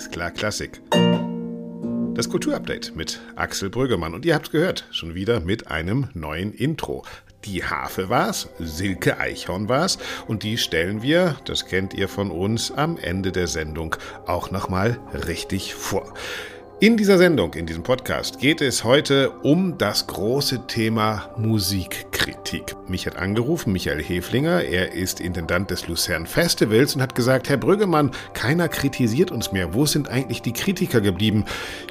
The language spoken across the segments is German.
Alles klar Klassik. Das Kulturupdate mit Axel Brüggemann. Und ihr habt gehört, schon wieder mit einem neuen Intro. Die Harfe war's, Silke Eichhorn war's und die stellen wir, das kennt ihr von uns, am Ende der Sendung auch nochmal richtig vor. In dieser Sendung, in diesem Podcast geht es heute um das große Thema Musikkritik. Mich hat angerufen Michael Heflinger, er ist Intendant des Luzern Festivals und hat gesagt, Herr Brüggemann, keiner kritisiert uns mehr. Wo sind eigentlich die Kritiker geblieben?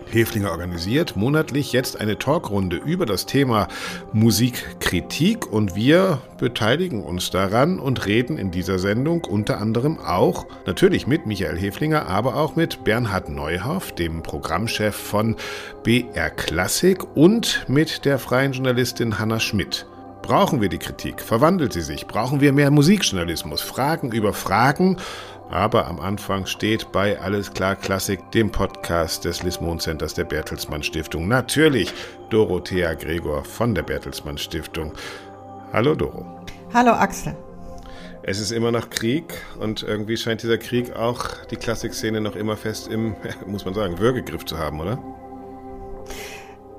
Heflinger organisiert monatlich jetzt eine Talkrunde über das Thema Musikkritik und wir beteiligen uns daran und reden in dieser Sendung unter anderem auch natürlich mit Michael Heflinger, aber auch mit Bernhard Neuhoff, dem Programmchef von BR Klassik und mit der freien Journalistin Hanna Schmidt. Brauchen wir die Kritik? Verwandelt sie sich? Brauchen wir mehr Musikjournalismus? Fragen über Fragen aber am Anfang steht bei Alles klar Klassik, dem Podcast des Lismon Centers der Bertelsmann Stiftung, natürlich Dorothea Gregor von der Bertelsmann Stiftung. Hallo Doro. Hallo Axel. Es ist immer noch Krieg und irgendwie scheint dieser Krieg auch die Klassikszene noch immer fest im, muss man sagen, Würgegriff zu haben, oder?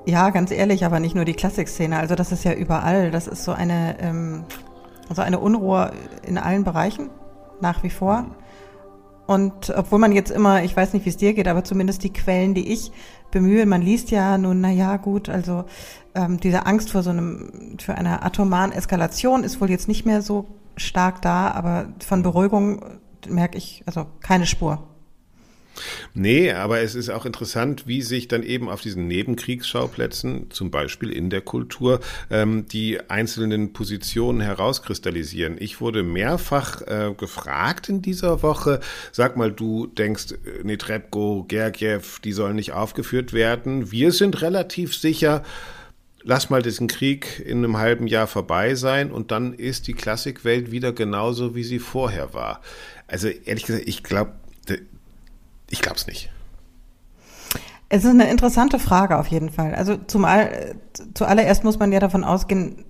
Ja, ganz ehrlich, aber nicht nur die Klassikszene. Also das ist ja überall. Das ist so eine, ähm, so eine Unruhe in allen Bereichen nach wie vor. Und obwohl man jetzt immer, ich weiß nicht, wie es dir geht, aber zumindest die Quellen, die ich bemühe, man liest ja nun, na ja, gut, also ähm, diese Angst vor so einem, für eine atomaren Eskalation ist wohl jetzt nicht mehr so stark da, aber von Beruhigung merke ich also keine Spur. Nee, aber es ist auch interessant, wie sich dann eben auf diesen Nebenkriegsschauplätzen, zum Beispiel in der Kultur, ähm, die einzelnen Positionen herauskristallisieren. Ich wurde mehrfach äh, gefragt in dieser Woche, sag mal, du denkst, äh, Netrebko, Gergiev, die sollen nicht aufgeführt werden. Wir sind relativ sicher, lass mal diesen Krieg in einem halben Jahr vorbei sein und dann ist die Klassikwelt wieder genauso, wie sie vorher war. Also ehrlich gesagt, ich glaube, ich glaube es nicht. Es ist eine interessante Frage auf jeden Fall. Also zumal, zuallererst muss man ja davon ausgehen,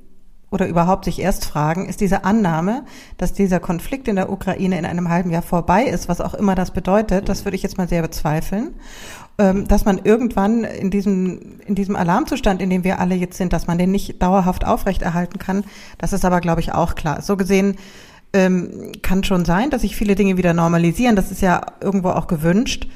oder überhaupt sich erst fragen, ist diese Annahme, dass dieser Konflikt in der Ukraine in einem halben Jahr vorbei ist, was auch immer das bedeutet, das würde ich jetzt mal sehr bezweifeln, ähm, dass man irgendwann in diesem, in diesem Alarmzustand, in dem wir alle jetzt sind, dass man den nicht dauerhaft aufrechterhalten kann, das ist aber, glaube ich, auch klar. So gesehen ähm, kann schon sein, dass sich viele Dinge wieder normalisieren. Das ist ja irgendwo auch gewünscht.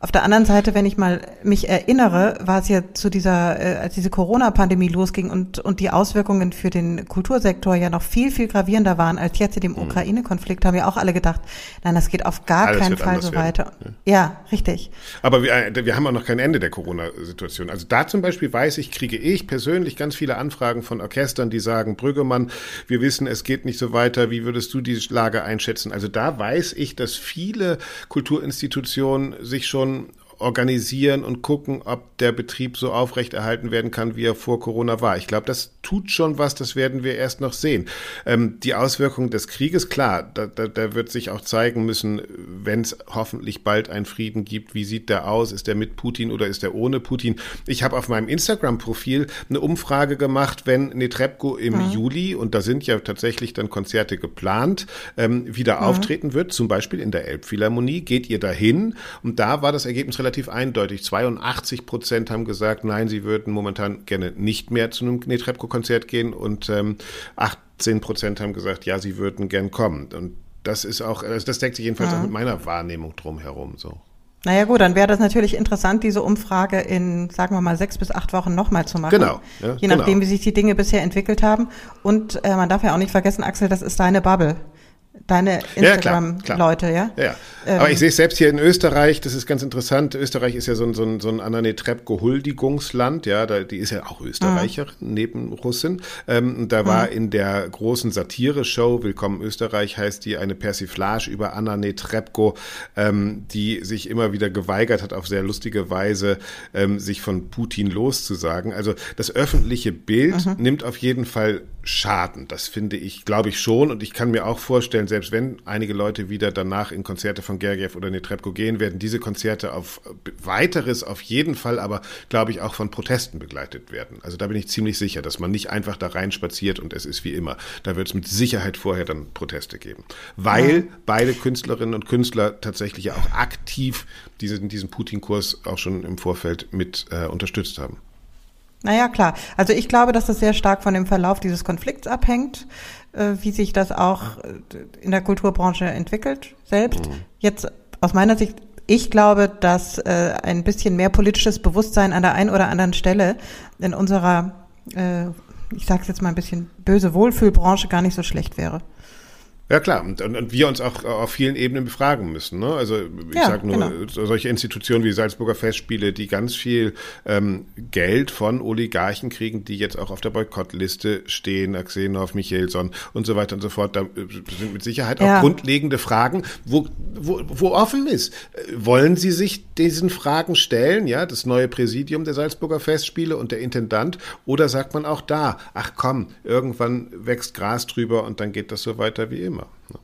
Auf der anderen Seite, wenn ich mal mich erinnere, war es ja zu dieser, äh, als diese Corona-Pandemie losging und, und die Auswirkungen für den Kultursektor ja noch viel, viel gravierender waren als jetzt in dem mhm. Ukraine-Konflikt, haben ja auch alle gedacht, nein, das geht auf gar Alles keinen Fall so weiter. Ja. ja. richtig. Aber wir, äh, wir haben auch noch kein Ende der Corona-Situation. Also da zum Beispiel weiß ich, kriege ich persönlich ganz viele Anfragen von Orchestern, die sagen, Brüggemann, wir wissen, es geht nicht so weiter. Wie würdest du die Lage einschätzen? Also da weiß ich, dass viele Kulturinstitutionen sich schon schon organisieren und gucken, ob der Betrieb so aufrechterhalten werden kann, wie er vor Corona war. Ich glaube, das tut schon was, das werden wir erst noch sehen. Ähm, die Auswirkungen des Krieges, klar, da, da, da wird sich auch zeigen müssen, wenn es hoffentlich bald einen Frieden gibt, wie sieht der aus? Ist der mit Putin oder ist der ohne Putin? Ich habe auf meinem Instagram-Profil eine Umfrage gemacht, wenn Netrebko im mhm. Juli, und da sind ja tatsächlich dann Konzerte geplant, ähm, wieder mhm. auftreten wird, zum Beispiel in der Elbphilharmonie, geht ihr dahin? Und da war das Ergebnis relativ relativ eindeutig. 82 Prozent haben gesagt, nein, sie würden momentan gerne nicht mehr zu einem Netrebko-Konzert gehen und ähm, 18 Prozent haben gesagt, ja, sie würden gern kommen. Und das ist auch, also das deckt sich jedenfalls ja. auch mit meiner Wahrnehmung drumherum so. Naja gut, dann wäre das natürlich interessant, diese Umfrage in, sagen wir mal, sechs bis acht Wochen nochmal zu machen. Genau. Ja, je nachdem, genau. wie sich die Dinge bisher entwickelt haben. Und äh, man darf ja auch nicht vergessen, Axel, das ist deine Bubble deine Instagram-Leute, ja? Ja, ja. Ähm, Aber ich sehe es selbst hier in Österreich, das ist ganz interessant. Österreich ist ja so ein, so ein, so ein Anna Netrebko-Huldigungsland, ja, da, die ist ja auch Österreicherin mhm. neben Russin. Ähm, da war mhm. in der großen Satire-Show, Willkommen Österreich heißt die, eine Persiflage über Anna Netrebko, ähm, die sich immer wieder geweigert hat, auf sehr lustige Weise ähm, sich von Putin loszusagen. Also das öffentliche Bild mhm. nimmt auf jeden Fall Schaden. Das finde ich, glaube ich schon. Und ich kann mir auch vorstellen, selbst wenn einige Leute wieder danach in Konzerte von Gergiev oder Netrebko gehen, werden diese Konzerte auf weiteres auf jeden Fall, aber glaube ich auch von Protesten begleitet werden. Also da bin ich ziemlich sicher, dass man nicht einfach da reinspaziert und es ist wie immer. Da wird es mit Sicherheit vorher dann Proteste geben. Weil ja. beide Künstlerinnen und Künstler tatsächlich ja auch aktiv diesen, diesen Putin-Kurs auch schon im Vorfeld mit äh, unterstützt haben. Naja, klar. Also ich glaube, dass das sehr stark von dem Verlauf dieses Konflikts abhängt, wie sich das auch äh, in der Kulturbranche entwickelt selbst. Mhm. Jetzt aus meiner Sicht, ich glaube, dass äh, ein bisschen mehr politisches Bewusstsein an der einen oder anderen Stelle in unserer, äh, ich sage es jetzt mal ein bisschen böse Wohlfühlbranche gar nicht so schlecht wäre. Ja klar, und, und, wir uns auch auf vielen Ebenen befragen müssen. Ne? Also ich ja, sage nur, genau. solche Institutionen wie Salzburger Festspiele, die ganz viel ähm, Geld von Oligarchen kriegen, die jetzt auch auf der Boykottliste stehen, Axenov, Michelson und so weiter und so fort. Da äh, sind mit Sicherheit ja. auch grundlegende Fragen, wo, wo, wo offen ist. Wollen Sie sich diesen Fragen stellen, ja, das neue Präsidium der Salzburger Festspiele und der Intendant, oder sagt man auch da, ach komm, irgendwann wächst Gras drüber und dann geht das so weiter wie immer? Thema. Ne?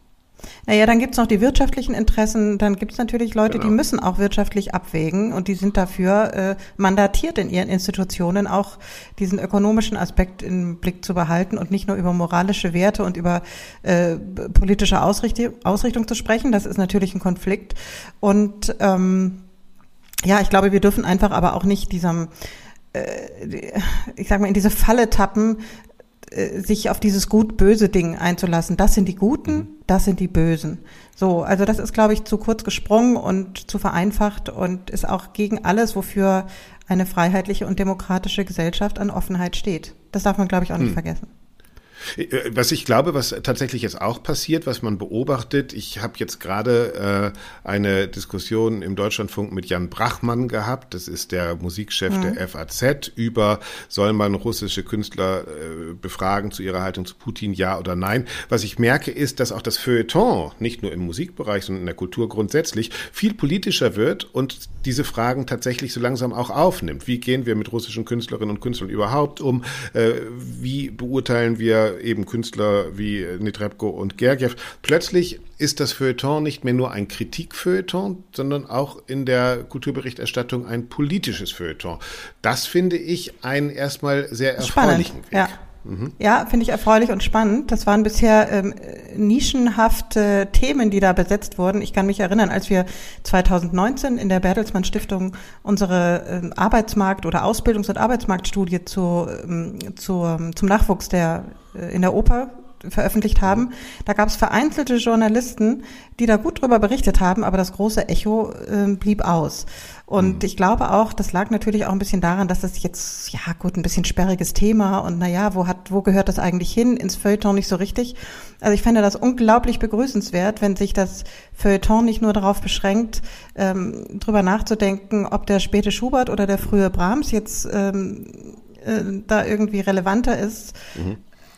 Naja, dann gibt's noch die wirtschaftlichen Interessen, dann gibt's natürlich Leute, genau. die müssen auch wirtschaftlich abwägen und die sind dafür äh, mandatiert in ihren Institutionen auch diesen ökonomischen Aspekt im Blick zu behalten und nicht nur über moralische Werte und über äh, politische Ausrichtung, Ausrichtung zu sprechen. Das ist natürlich ein Konflikt. Und ähm, ja, ich glaube, wir dürfen einfach aber auch nicht diesem äh, ich sag mal, in diese Falle tappen, sich auf dieses gut-böse Ding einzulassen. Das sind die Guten, mhm. das sind die Bösen. So, also das ist, glaube ich, zu kurz gesprungen und zu vereinfacht und ist auch gegen alles, wofür eine freiheitliche und demokratische Gesellschaft an Offenheit steht. Das darf man, glaube ich, auch nicht hm. vergessen. Äh, was ich glaube, was tatsächlich jetzt auch passiert, was man beobachtet, ich habe jetzt gerade äh, eine Diskussion im Deutschlandfunk mit Jan Brachmann gehabt, das ist der Musikchef mhm. der FAZ, über soll man russische Künstler äh, befragen zu ihrer Haltung zu Putin, ja oder nein. Was ich merke, ist, dass auch das Feuilleton, nicht nur im Musikbereich, sondern in der Kultur grundsätzlich, viel politischer wird und diese Fragen tatsächlich so langsam auch aufnimmt. Wie gehen wir mit russischen Künstlerinnen und Künstlern überhaupt um? Äh, wie beurteilen wir eben Künstler wie Netrebko und Gergiev. Plötzlich ist das Feuilleton nicht mehr nur ein Kritikfeuilleton, sondern auch in der Kulturberichterstattung ein politisches Feuilleton. Das finde ich einen erstmal sehr erfreulichen Spannend, Weg. Ja. Ja, finde ich erfreulich und spannend. Das waren bisher ähm, nischenhafte Themen, die da besetzt wurden. Ich kann mich erinnern, als wir 2019 in der Bertelsmann Stiftung unsere ähm, Arbeitsmarkt- oder Ausbildungs- und Arbeitsmarktstudie zu, ähm, zu, ähm, zum Nachwuchs der äh, in der Oper veröffentlicht haben. Da gab es vereinzelte Journalisten, die da gut drüber berichtet haben, aber das große Echo äh, blieb aus. Und mhm. ich glaube auch, das lag natürlich auch ein bisschen daran, dass das jetzt, ja gut, ein bisschen sperriges Thema und naja, wo hat, wo gehört das eigentlich hin? Ins Feuilleton nicht so richtig. Also ich fände das unglaublich begrüßenswert, wenn sich das Feuilleton nicht nur darauf beschränkt, ähm, drüber nachzudenken, ob der späte Schubert oder der frühe Brahms jetzt ähm, äh, da irgendwie relevanter ist. Mhm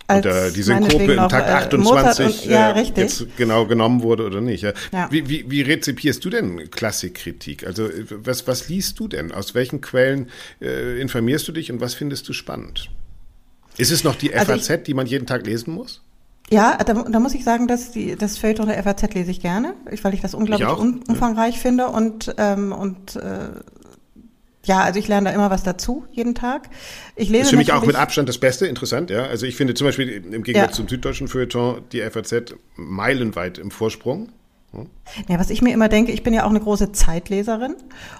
und äh, diese Gruppe im Tag 28 äh, ja, äh, jetzt genau genommen wurde oder nicht. Ja. ja. Wie, wie, wie rezipierst du denn Klassikkritik? Also was, was liest du denn? Aus welchen Quellen äh, informierst du dich und was findest du spannend? Ist es noch die FAZ, also ich, die man jeden Tag lesen muss? Ja, da, da muss ich sagen, dass die, das Feuilleton der FAZ lese ich gerne, weil ich das unglaublich ich um, umfangreich ja. finde und, ähm, und äh, ja, also ich lerne da immer was dazu, jeden Tag. Ich lese das ist für mich auch mit Abstand das Beste, interessant, ja. Also ich finde zum Beispiel im Gegensatz ja. zum süddeutschen Feuilleton die FAZ meilenweit im Vorsprung. Hm? Ja, was ich mir immer denke, ich bin ja auch eine große Zeitleserin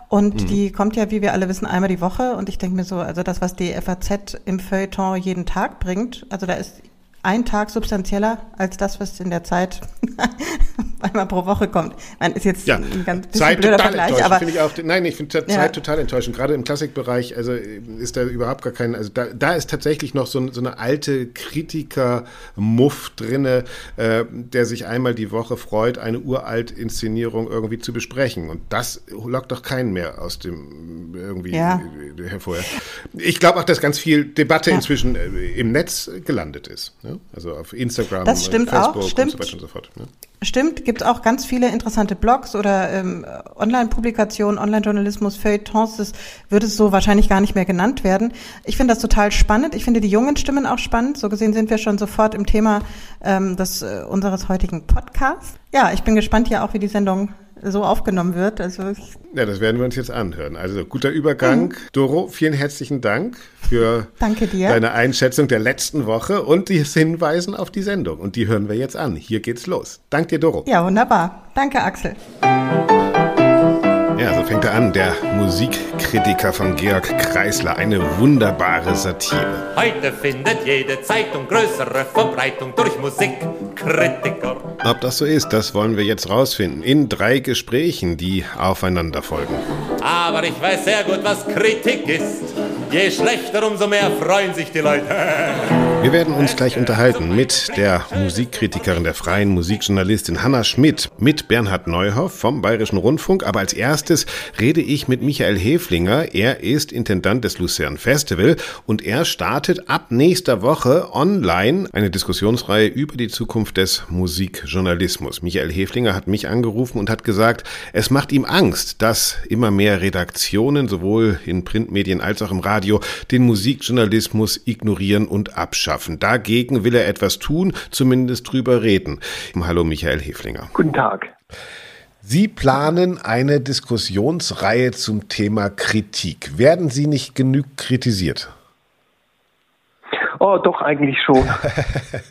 und mhm. die kommt ja, wie wir alle wissen, einmal die Woche und ich denke mir so, also das, was die FAZ im Feuilleton jeden Tag bringt, also da ist ein Tag substanzieller als das, was in der Zeit einmal pro Woche kommt. Man ist jetzt ja. ein ganz bisschen Zeit blöder Vergleich, aber ich auch. Nein, ich finde Zeit ja. total enttäuschend. Gerade im Klassikbereich, also ist da überhaupt gar kein. Also da, da ist tatsächlich noch so, so eine alte Kritiker-Muff drinne, äh, der sich einmal die Woche freut, eine uralt Inszenierung irgendwie zu besprechen. Und das lockt doch keinen mehr aus dem irgendwie ja. hervor. Ich glaube auch, dass ganz viel Debatte inzwischen äh, im Netz gelandet ist. Ja? Ne? Also auf Instagram, das stimmt Facebook auch, stimmt. und so weiter und so fort. Ne? Stimmt, gibt auch ganz viele interessante Blogs oder ähm, Online-Publikationen, Online-Journalismus, Feuilletons. Das würde es so wahrscheinlich gar nicht mehr genannt werden. Ich finde das total spannend. Ich finde die jungen Stimmen auch spannend. So gesehen sind wir schon sofort im Thema ähm, des, äh, unseres heutigen Podcasts. Ja, ich bin gespannt ja auch, wie die Sendung so aufgenommen wird. Also ja, das werden wir uns jetzt anhören. Also guter Übergang. Mhm. Doro, vielen herzlichen Dank für deine Einschätzung der letzten Woche und die Hinweisen auf die Sendung. Und die hören wir jetzt an. Hier geht's los. Dank dir, Doro. Ja, wunderbar. Danke, Axel. Ja, so fängt er an, der Musikkritiker von Georg Kreisler. Eine wunderbare Satire. Heute findet jede Zeitung größere Verbreitung durch Musikkritiker. Ob das so ist, das wollen wir jetzt rausfinden. In drei Gesprächen, die aufeinander folgen. Aber ich weiß sehr gut, was Kritik ist. Je schlechter, umso mehr freuen sich die Leute. Wir werden uns gleich unterhalten mit der Musikkritikerin, der freien Musikjournalistin Hanna Schmidt, mit Bernhard Neuhoff vom Bayerischen Rundfunk. Aber als erstes rede ich mit Michael Heflinger. Er ist Intendant des Lucerne Festival und er startet ab nächster Woche online eine Diskussionsreihe über die Zukunft des Musikjournalismus. Michael Heflinger hat mich angerufen und hat gesagt, es macht ihm Angst, dass immer mehr Redaktionen, sowohl in Printmedien als auch im Radio, den Musikjournalismus ignorieren und abschaffen schaffen. Dagegen will er etwas tun, zumindest drüber reden. Hallo Michael Heflinger. Guten Tag. Sie planen eine Diskussionsreihe zum Thema Kritik. Werden Sie nicht genug kritisiert? Oh, doch, eigentlich schon.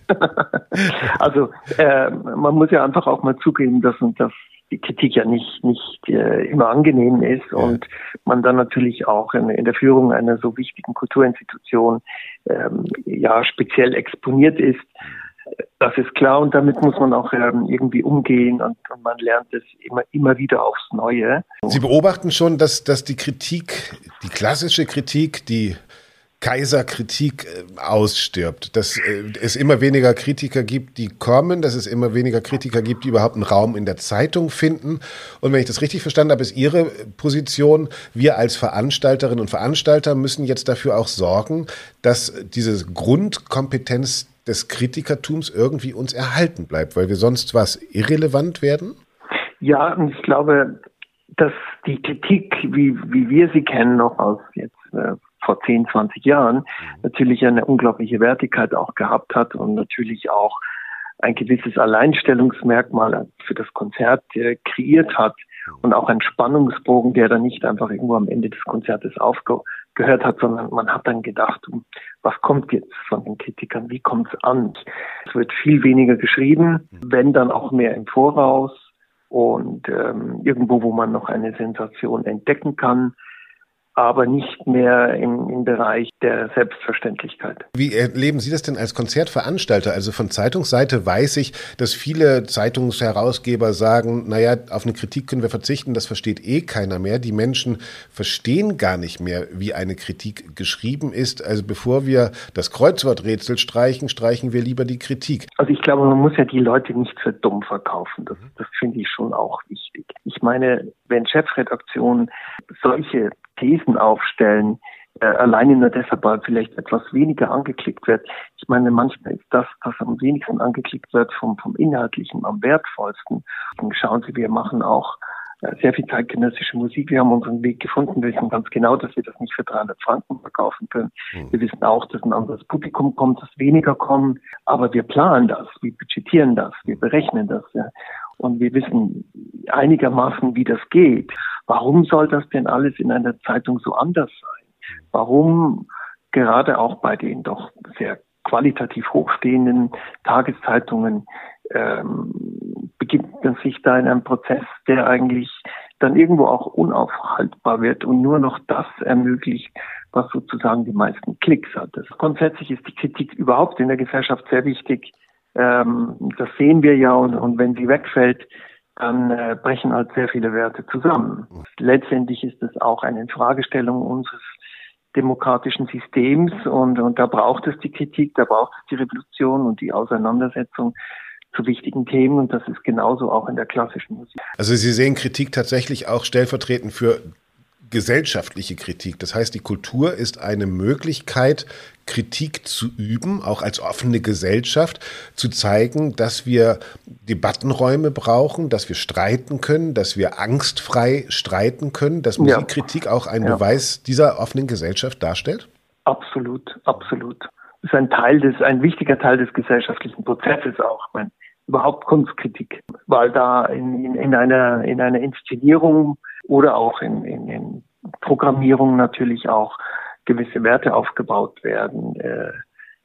also äh, man muss ja einfach auch mal zugeben, dass, dass die Kritik ja nicht, nicht äh, immer angenehm ist und man dann natürlich auch in, in, der Führung einer so wichtigen Kulturinstitution ähm, ja speziell exponiert ist. Das ist klar und damit muss man auch ähm, irgendwie umgehen und, und, man lernt es immer, immer wieder aufs Neue. Sie beobachten schon, dass, dass die Kritik, die klassische Kritik, die Kaiserkritik äh, ausstirbt, dass äh, es immer weniger Kritiker gibt, die kommen, dass es immer weniger Kritiker gibt, die überhaupt einen Raum in der Zeitung finden. Und wenn ich das richtig verstanden habe, ist Ihre Position, wir als Veranstalterinnen und Veranstalter müssen jetzt dafür auch sorgen, dass diese Grundkompetenz des Kritikertums irgendwie uns erhalten bleibt, weil wir sonst was irrelevant werden? Ja, und ich glaube, dass die Kritik, wie, wie wir sie kennen, noch aus jetzt äh, vor 10, 20 Jahren natürlich eine unglaubliche Wertigkeit auch gehabt hat und natürlich auch ein gewisses Alleinstellungsmerkmal für das Konzert äh, kreiert hat und auch ein Spannungsbogen, der dann nicht einfach irgendwo am Ende des Konzertes aufgehört hat, sondern man hat dann gedacht, was kommt jetzt von den Kritikern, wie kommt es an? Es wird viel weniger geschrieben, wenn dann auch mehr im Voraus und ähm, irgendwo, wo man noch eine Sensation entdecken kann aber nicht mehr im, im Bereich der Selbstverständlichkeit. Wie erleben Sie das denn als Konzertveranstalter? Also von Zeitungsseite weiß ich, dass viele Zeitungsherausgeber sagen, naja, auf eine Kritik können wir verzichten, das versteht eh keiner mehr. Die Menschen verstehen gar nicht mehr, wie eine Kritik geschrieben ist. Also bevor wir das Kreuzworträtsel streichen, streichen wir lieber die Kritik. Also ich glaube, man muss ja die Leute nicht für dumm verkaufen. Das, das finde ich schon auch wichtig. Ich meine, wenn Chefredaktionen solche Thesen aufstellen, äh, alleine nur deshalb, weil vielleicht etwas weniger angeklickt wird. Ich meine, manchmal ist das, was am wenigsten angeklickt wird, vom, vom Inhaltlichen am wertvollsten. Und schauen Sie, wir machen auch äh, sehr viel zeitgenössische Musik. Wir haben unseren Weg gefunden. Wir wissen ganz genau, dass wir das nicht für 300 Franken verkaufen können. Mhm. Wir wissen auch, dass ein anderes Publikum kommt, dass weniger kommen. Aber wir planen das, wir budgetieren das, wir berechnen das. Ja. Und wir wissen einigermaßen, wie das geht. Warum soll das denn alles in einer Zeitung so anders sein? Warum gerade auch bei den doch sehr qualitativ hochstehenden Tageszeitungen ähm, beginnt man sich da in einem Prozess, der eigentlich dann irgendwo auch unaufhaltbar wird und nur noch das ermöglicht, was sozusagen die meisten Klicks hat. Das grundsätzlich ist die Kritik überhaupt in der Gesellschaft sehr wichtig. Ähm, das sehen wir ja und, und wenn sie wegfällt, dann äh, brechen halt sehr viele Werte zusammen. Letztendlich ist es auch eine Infragestellung unseres demokratischen Systems und, und da braucht es die Kritik, da braucht es die Revolution und die Auseinandersetzung zu wichtigen Themen und das ist genauso auch in der klassischen Musik. Also Sie sehen Kritik tatsächlich auch stellvertretend für gesellschaftliche Kritik. Das heißt, die Kultur ist eine Möglichkeit, Kritik zu üben, auch als offene Gesellschaft, zu zeigen, dass wir Debattenräume brauchen, dass wir streiten können, dass wir angstfrei streiten können, dass Musikkritik auch einen ja. Beweis dieser offenen Gesellschaft darstellt? Absolut, absolut. Das ist ein Teil des, ein wichtiger Teil des gesellschaftlichen Prozesses auch. Meine, überhaupt Kunstkritik, weil da in, in, in, einer, in einer Inszenierung oder auch in, in, in Programmierung natürlich auch gewisse Werte aufgebaut werden, äh,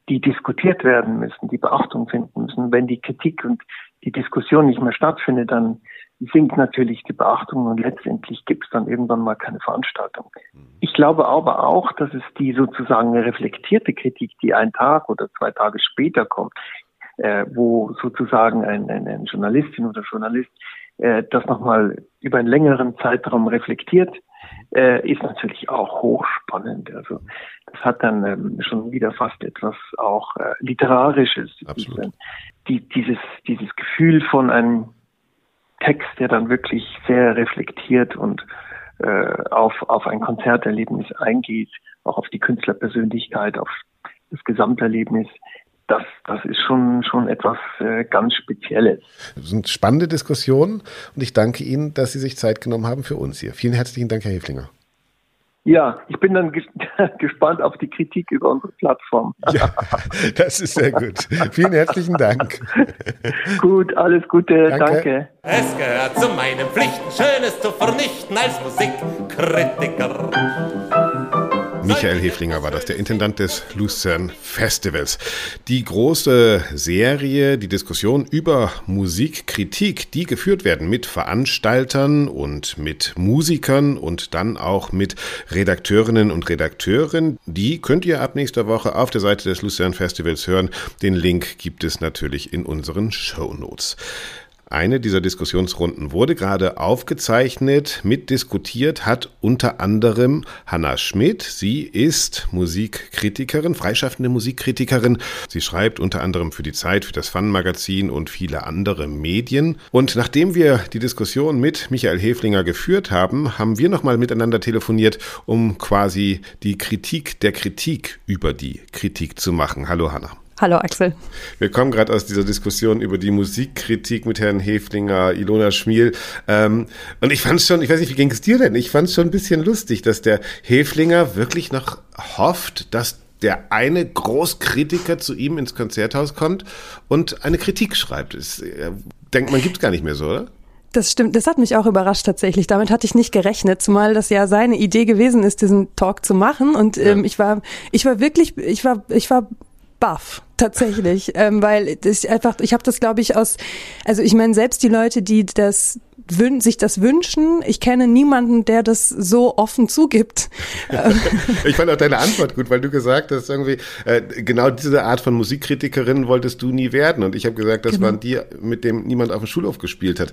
die diskutiert werden müssen, die Beachtung finden müssen. Wenn die Kritik und die Diskussion nicht mehr stattfindet, dann sinkt natürlich die Beachtung und letztendlich gibt es dann irgendwann mal keine Veranstaltung. Ich glaube aber auch, dass es die sozusagen reflektierte Kritik, die ein Tag oder zwei Tage später kommt, äh, wo sozusagen ein, ein, ein Journalistin oder Journalist äh, das nochmal über einen längeren Zeitraum reflektiert, äh, ist natürlich auch hochspannend. Also das hat dann ähm, schon wieder fast etwas auch äh, literarisches. Diese, die, dieses dieses Gefühl von einem Text, der dann wirklich sehr reflektiert und äh, auf auf ein Konzerterlebnis eingeht, auch auf die Künstlerpersönlichkeit, auf das Gesamterlebnis das, das ist schon, schon etwas äh, ganz Spezielles. Das sind spannende Diskussionen und ich danke Ihnen, dass Sie sich Zeit genommen haben für uns hier. Vielen herzlichen Dank, Herr Heflinger. Ja, ich bin dann gespannt auf die Kritik über unsere Plattform. Ja, das ist sehr gut. Vielen herzlichen Dank. Gut, alles Gute, danke. danke. Es gehört zu meinen Pflichten, Schönes zu vernichten als Musikkritiker. Michael Heflinger war das, der Intendant des Lucerne Festivals. Die große Serie, die Diskussion über Musikkritik, die geführt werden mit Veranstaltern und mit Musikern und dann auch mit Redakteurinnen und Redakteuren, die könnt ihr ab nächster Woche auf der Seite des Lucerne Festivals hören. Den Link gibt es natürlich in unseren Show Notes. Eine dieser Diskussionsrunden wurde gerade aufgezeichnet, mitdiskutiert hat unter anderem Hanna Schmidt. Sie ist Musikkritikerin, freischaffende Musikkritikerin. Sie schreibt unter anderem für die Zeit, für das Fun-Magazin und viele andere Medien. Und nachdem wir die Diskussion mit Michael Heflinger geführt haben, haben wir nochmal miteinander telefoniert, um quasi die Kritik der Kritik über die Kritik zu machen. Hallo Hanna. Hallo Axel. Wir kommen gerade aus dieser Diskussion über die Musikkritik mit Herrn Heflinger, Ilona Schmiel. Ähm, und ich fand es schon, ich weiß nicht, wie ging es dir denn? Ich fand es schon ein bisschen lustig, dass der Heflinger wirklich noch hofft, dass der eine Großkritiker zu ihm ins Konzerthaus kommt und eine Kritik schreibt. Das, äh, denkt man, gibt's gar nicht mehr so, oder? Das stimmt, das hat mich auch überrascht tatsächlich. Damit hatte ich nicht gerechnet, zumal das ja seine Idee gewesen ist, diesen Talk zu machen. Und ähm, ja. ich war, ich war wirklich, ich war, ich war baff tatsächlich, ähm, weil das einfach, ich habe das glaube ich aus, also ich meine selbst die Leute, die das sich das wünschen, ich kenne niemanden, der das so offen zugibt. ich fand auch deine Antwort gut, weil du gesagt hast irgendwie äh, genau diese Art von Musikkritikerin wolltest du nie werden und ich habe gesagt, das genau. waren die, mit dem niemand auf dem Schulhof gespielt hat.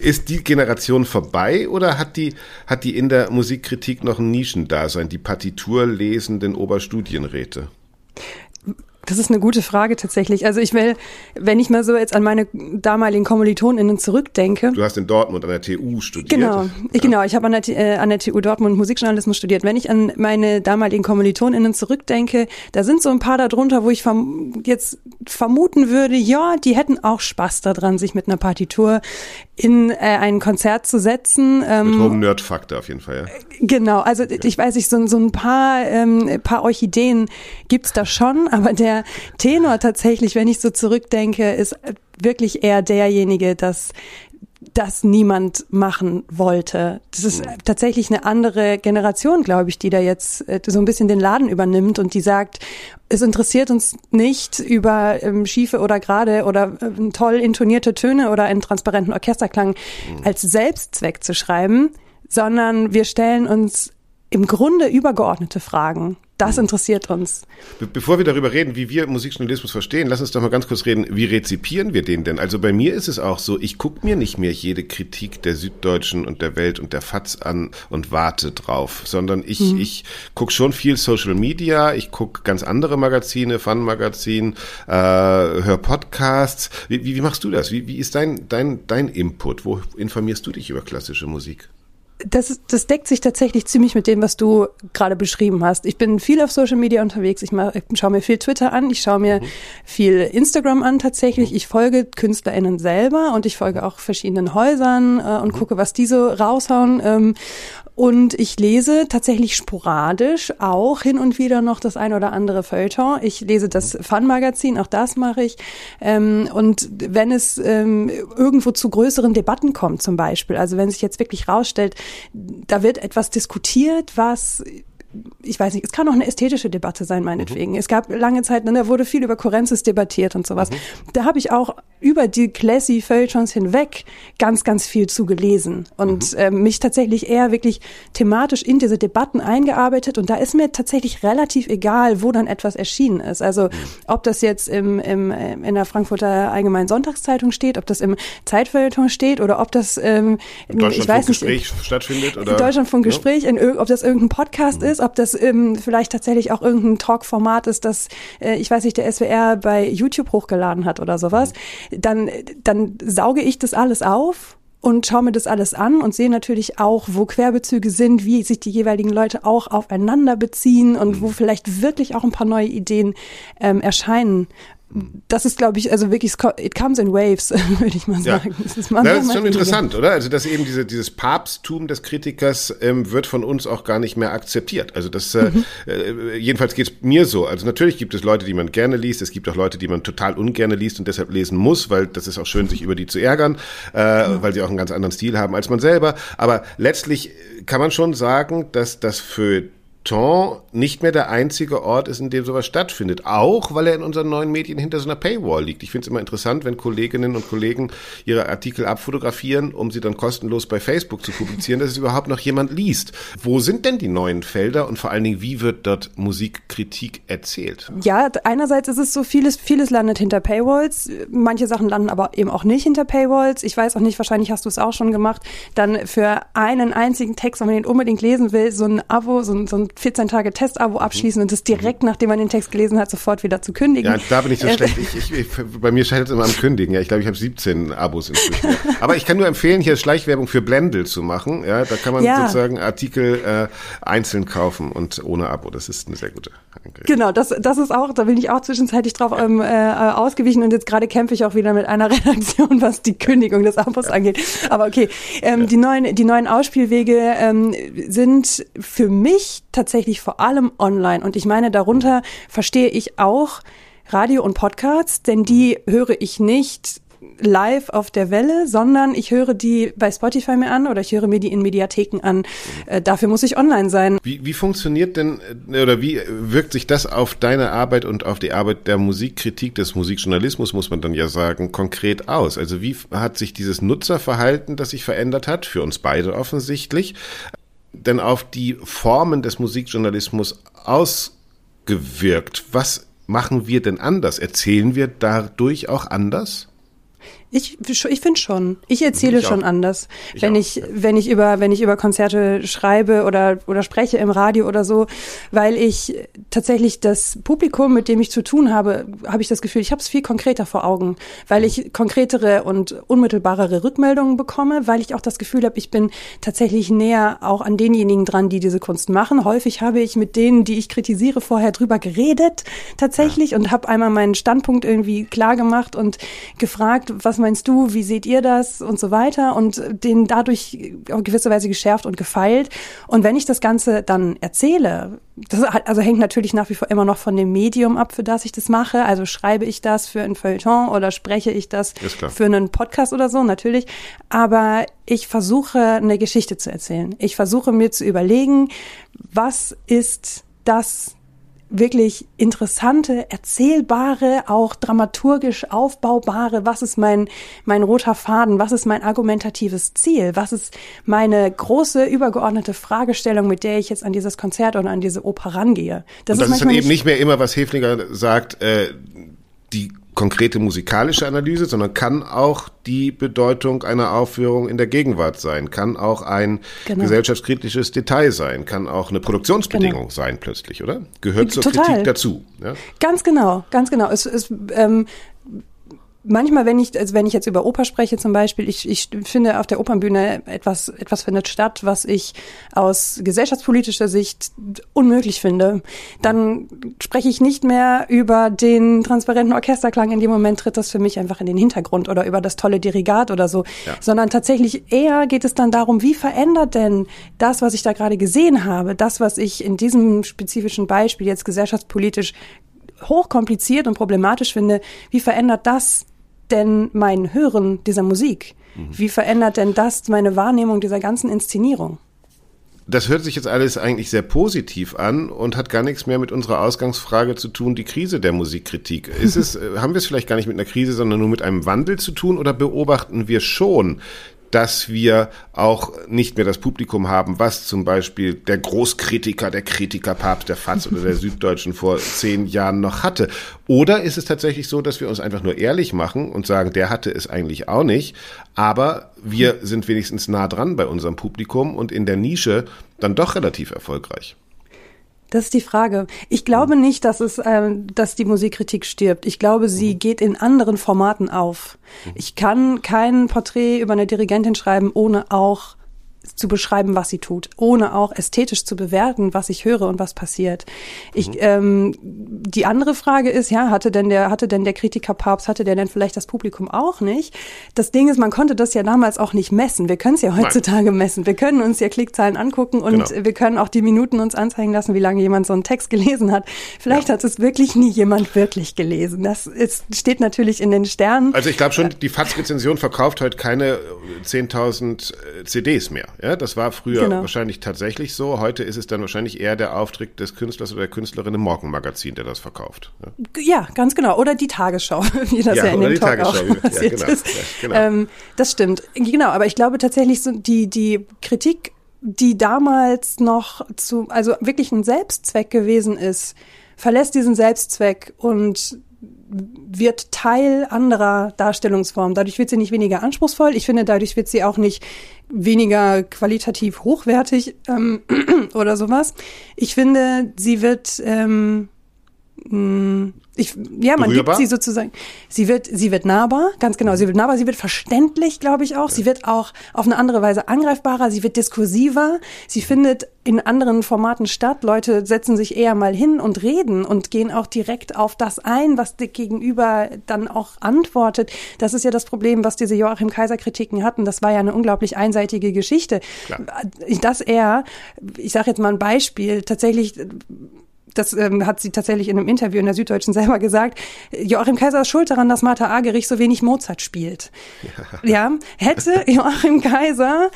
Ist die Generation vorbei oder hat die hat die in der Musikkritik noch ein Nischendasein, die Partitur lesenden Oberstudienräte? Das ist eine gute Frage tatsächlich. Also ich will, wenn ich mal so jetzt an meine damaligen KommilitonInnen zurückdenke. Du hast in Dortmund an der TU studiert. Genau, ich, genau. Ich habe an, der, äh, an der TU Dortmund Musikjournalismus studiert. Wenn ich an meine damaligen KommilitonInnen zurückdenke, da sind so ein paar darunter, wo ich verm jetzt vermuten würde, ja, die hätten auch Spaß daran, sich mit einer Partitur in äh, ein Konzert zu setzen. Ähm, mit hohem Nerdfaktor auf jeden Fall, ja. Genau, also ja. ich weiß nicht, so, so ein paar, ähm, paar Orchideen gibt's da schon, aber der Tenor tatsächlich, wenn ich so zurückdenke, ist wirklich eher derjenige, dass das niemand machen wollte. Das ist mhm. tatsächlich eine andere Generation, glaube ich, die da jetzt äh, so ein bisschen den Laden übernimmt und die sagt, es interessiert uns nicht über ähm, schiefe oder gerade oder ähm, toll intonierte Töne oder einen transparenten Orchesterklang mhm. als Selbstzweck zu schreiben, sondern wir stellen uns im Grunde übergeordnete Fragen. Das interessiert uns. Be bevor wir darüber reden, wie wir Musikjournalismus verstehen, lass uns doch mal ganz kurz reden, wie rezipieren wir den denn? Also bei mir ist es auch so, ich gucke mir nicht mehr jede Kritik der Süddeutschen und der Welt und der FATS an und warte drauf, sondern ich, mhm. ich gucke schon viel Social Media, ich gucke ganz andere Magazine, Fun-Magazin, äh, höre Podcasts. Wie, wie, wie machst du das? Wie, wie ist dein, dein, dein Input? Wo informierst du dich über klassische Musik? Das, das deckt sich tatsächlich ziemlich mit dem, was du gerade beschrieben hast. Ich bin viel auf Social Media unterwegs. Ich, mach, ich schaue mir viel Twitter an, ich schaue mir mhm. viel Instagram an tatsächlich. Ich folge KünstlerInnen selber und ich folge auch verschiedenen Häusern äh, und mhm. gucke, was die so raushauen. Ähm, und ich lese tatsächlich sporadisch auch hin und wieder noch das ein oder andere Feuilleton. Ich lese das Fun-Magazin, auch das mache ich. Ähm, und wenn es ähm, irgendwo zu größeren Debatten kommt zum Beispiel, also wenn sich jetzt wirklich rausstellt, da wird etwas diskutiert, was ich weiß nicht, es kann auch eine ästhetische Debatte sein, meinetwegen. Mhm. Es gab lange Zeit, ne, da wurde viel über Kohärenzes debattiert und sowas. Mhm. Da habe ich auch über die classy Feuilletons hinweg ganz, ganz viel zu gelesen und mhm. äh, mich tatsächlich eher wirklich thematisch in diese Debatten eingearbeitet. Und da ist mir tatsächlich relativ egal, wo dann etwas erschienen ist. Also mhm. ob das jetzt im, im, äh, in der Frankfurter Allgemeinen Sonntagszeitung steht, ob das im Zeitfeuilleton steht oder ob das ähm, ich weiß nicht, Gespräch stattfindet oder Deutschlandfunkgespräch, ja. in, ob das irgendein Podcast mhm. Ist, ob das ähm, vielleicht tatsächlich auch irgendein Talk-Format ist, das, äh, ich weiß nicht, der SWR bei YouTube hochgeladen hat oder sowas, dann, dann sauge ich das alles auf und schaue mir das alles an und sehe natürlich auch, wo Querbezüge sind, wie sich die jeweiligen Leute auch aufeinander beziehen und wo vielleicht wirklich auch ein paar neue Ideen ähm, erscheinen das ist, glaube ich, also wirklich, it comes in waves, würde ich mal sagen. Ja. Das ist, das ist schon interessant, oder? Also, dass eben diese, dieses Papsttum des Kritikers ähm, wird von uns auch gar nicht mehr akzeptiert. Also, das, äh, mhm. äh, jedenfalls geht es mir so. Also, natürlich gibt es Leute, die man gerne liest. Es gibt auch Leute, die man total ungerne liest und deshalb lesen muss, weil das ist auch schön, sich über die zu ärgern, äh, mhm. weil sie auch einen ganz anderen Stil haben als man selber. Aber letztlich kann man schon sagen, dass das für Ton nicht mehr der einzige Ort ist, in dem sowas stattfindet. Auch, weil er in unseren neuen Medien hinter so einer Paywall liegt. Ich finde es immer interessant, wenn Kolleginnen und Kollegen ihre Artikel abfotografieren, um sie dann kostenlos bei Facebook zu publizieren, dass es überhaupt noch jemand liest. Wo sind denn die neuen Felder und vor allen Dingen, wie wird dort Musikkritik erzählt? Ja, einerseits ist es so, vieles, vieles landet hinter Paywalls. Manche Sachen landen aber eben auch nicht hinter Paywalls. Ich weiß auch nicht, wahrscheinlich hast du es auch schon gemacht, dann für einen einzigen Text, wenn man den unbedingt lesen will, so ein Abo, so ein, so ein 14 Tage Testabo abschließen und das direkt, nachdem man den Text gelesen hat, sofort wieder zu kündigen. Ja, da bin ich so äh, schlecht. Ich, ich, ich, bei mir scheitert es immer am Kündigen. Ja, ich glaube, ich habe 17 Abos inzwischen. Aber ich kann nur empfehlen, hier Schleichwerbung für Blendel zu machen. Ja, da kann man ja. sozusagen Artikel äh, einzeln kaufen und ohne Abo. Das ist eine sehr gute. Angriff. Genau, das, das ist auch, da bin ich auch zwischenzeitlich drauf ähm, äh, ausgewichen und jetzt gerade kämpfe ich auch wieder mit einer Redaktion, was die Kündigung des Abos angeht. Aber okay, ähm, die neuen, die neuen Ausspielwege ähm, sind für mich tatsächlich vor allem online. Und ich meine, darunter verstehe ich auch Radio und Podcasts, denn die höre ich nicht live auf der Welle, sondern ich höre die bei Spotify mir an oder ich höre mir die in Mediatheken an. Äh, dafür muss ich online sein. Wie, wie funktioniert denn äh, oder wie wirkt sich das auf deine Arbeit und auf die Arbeit der Musikkritik, des Musikjournalismus, muss man dann ja sagen, konkret aus? Also wie hat sich dieses Nutzerverhalten, das sich verändert hat, für uns beide offensichtlich, denn auf die Formen des Musikjournalismus ausgewirkt? Was machen wir denn anders? Erzählen wir dadurch auch anders? Ich, ich finde schon. Ich erzähle ich schon anders. Ich wenn auch. ich, wenn ich über, wenn ich über Konzerte schreibe oder, oder spreche im Radio oder so, weil ich tatsächlich das Publikum, mit dem ich zu tun habe, habe ich das Gefühl, ich habe es viel konkreter vor Augen, weil ich konkretere und unmittelbarere Rückmeldungen bekomme, weil ich auch das Gefühl habe, ich bin tatsächlich näher auch an denjenigen dran, die diese Kunst machen. Häufig habe ich mit denen, die ich kritisiere, vorher drüber geredet, tatsächlich, ja. und habe einmal meinen Standpunkt irgendwie klar gemacht und gefragt, was meinst du, wie seht ihr das und so weiter und den dadurch auf gewisse Weise geschärft und gefeilt. Und wenn ich das Ganze dann erzähle, das also hängt natürlich nach wie vor immer noch von dem Medium ab, für das ich das mache. Also schreibe ich das für ein Feuilleton oder spreche ich das für einen Podcast oder so, natürlich. Aber ich versuche, eine Geschichte zu erzählen. Ich versuche mir zu überlegen, was ist das wirklich interessante, erzählbare, auch dramaturgisch aufbaubare, was ist mein, mein roter Faden, was ist mein argumentatives Ziel, was ist meine große übergeordnete Fragestellung, mit der ich jetzt an dieses Konzert oder an diese Oper rangehe. Das, Und das ist, ist dann eben nicht mehr immer, was Heflinger sagt, äh, die konkrete musikalische Analyse, sondern kann auch die Bedeutung einer Aufführung in der Gegenwart sein, kann auch ein genau. gesellschaftskritisches Detail sein, kann auch eine Produktionsbedingung genau. sein plötzlich, oder? Gehört zur Total. Kritik dazu. Ja? Ganz genau, ganz genau. Es, es ähm, manchmal, wenn ich, also wenn ich jetzt über Oper spreche zum Beispiel, ich, ich finde auf der Opernbühne etwas, etwas findet statt, was ich aus gesellschaftspolitischer Sicht unmöglich finde, dann spreche ich nicht mehr über den transparenten Orchesterklang. In dem Moment tritt das für mich einfach in den Hintergrund oder über das tolle Dirigat oder so, ja. sondern tatsächlich eher geht es dann darum, wie verändert denn das, was ich da gerade gesehen habe, das, was ich in diesem spezifischen Beispiel jetzt gesellschaftspolitisch hochkompliziert und problematisch finde, wie verändert das denn mein Hören dieser Musik? Mhm. Wie verändert denn das meine Wahrnehmung dieser ganzen Inszenierung? Das hört sich jetzt alles eigentlich sehr positiv an und hat gar nichts mehr mit unserer Ausgangsfrage zu tun, die Krise der Musikkritik. Ist es, äh, haben wir es vielleicht gar nicht mit einer Krise, sondern nur mit einem Wandel zu tun oder beobachten wir schon, dass wir auch nicht mehr das Publikum haben, was zum Beispiel der Großkritiker, der Kritikerpapst der FAZ oder der Süddeutschen vor zehn Jahren noch hatte. Oder ist es tatsächlich so, dass wir uns einfach nur ehrlich machen und sagen, der hatte es eigentlich auch nicht, aber wir sind wenigstens nah dran bei unserem Publikum und in der Nische dann doch relativ erfolgreich? Das ist die Frage. Ich glaube nicht, dass es, äh, dass die Musikkritik stirbt. Ich glaube, sie mhm. geht in anderen Formaten auf. Mhm. Ich kann kein Porträt über eine Dirigentin schreiben, ohne auch zu beschreiben, was sie tut, ohne auch ästhetisch zu bewerten, was ich höre und was passiert. Ich, mhm. ähm, die andere Frage ist, ja, hatte denn der, hatte denn der Kritiker Papst, hatte der denn vielleicht das Publikum auch nicht? Das Ding ist, man konnte das ja damals auch nicht messen. Wir können es ja heutzutage Nein. messen. Wir können uns ja Klickzahlen angucken und genau. wir können auch die Minuten uns anzeigen lassen, wie lange jemand so einen Text gelesen hat. Vielleicht ja. hat es wirklich nie jemand wirklich gelesen. Das ist, steht natürlich in den Sternen. Also ich glaube schon, die FATS-Rezension verkauft heute keine 10.000 äh, CDs mehr. Ja, das war früher genau. wahrscheinlich tatsächlich so. Heute ist es dann wahrscheinlich eher der Auftritt des Künstlers oder der Künstlerin im Morgenmagazin, der das verkauft. Ja, ja ganz genau. Oder die Tagesschau, wie das ja, ja in dem Talk auch passiert ja, genau. ist. Genau. Ähm, das stimmt. Genau, aber ich glaube tatsächlich, so die, die Kritik, die damals noch zu, also wirklich ein Selbstzweck gewesen ist, verlässt diesen Selbstzweck und wird Teil anderer Darstellungsformen. Dadurch wird sie nicht weniger anspruchsvoll. Ich finde, dadurch wird sie auch nicht weniger qualitativ hochwertig ähm, oder sowas. Ich finde, sie wird ähm, ich, ja, man Berührbar? gibt sie sozusagen. Sie wird, sie wird nahbar, ganz genau. Sie wird nahbar, sie wird verständlich, glaube ich auch. Ja. Sie wird auch auf eine andere Weise angreifbarer. Sie wird diskursiver. Sie findet in anderen Formaten statt. Leute setzen sich eher mal hin und reden und gehen auch direkt auf das ein, was der Gegenüber dann auch antwortet. Das ist ja das Problem, was diese Joachim Kaiser Kritiken hatten. Das war ja eine unglaublich einseitige Geschichte. Klar. Dass er, ich sage jetzt mal ein Beispiel, tatsächlich das ähm, hat sie tatsächlich in einem Interview in der Süddeutschen selber gesagt, Joachim Kaiser ist schuld daran, dass Martha Agerich so wenig Mozart spielt. Ja, ja hätte Joachim Kaiser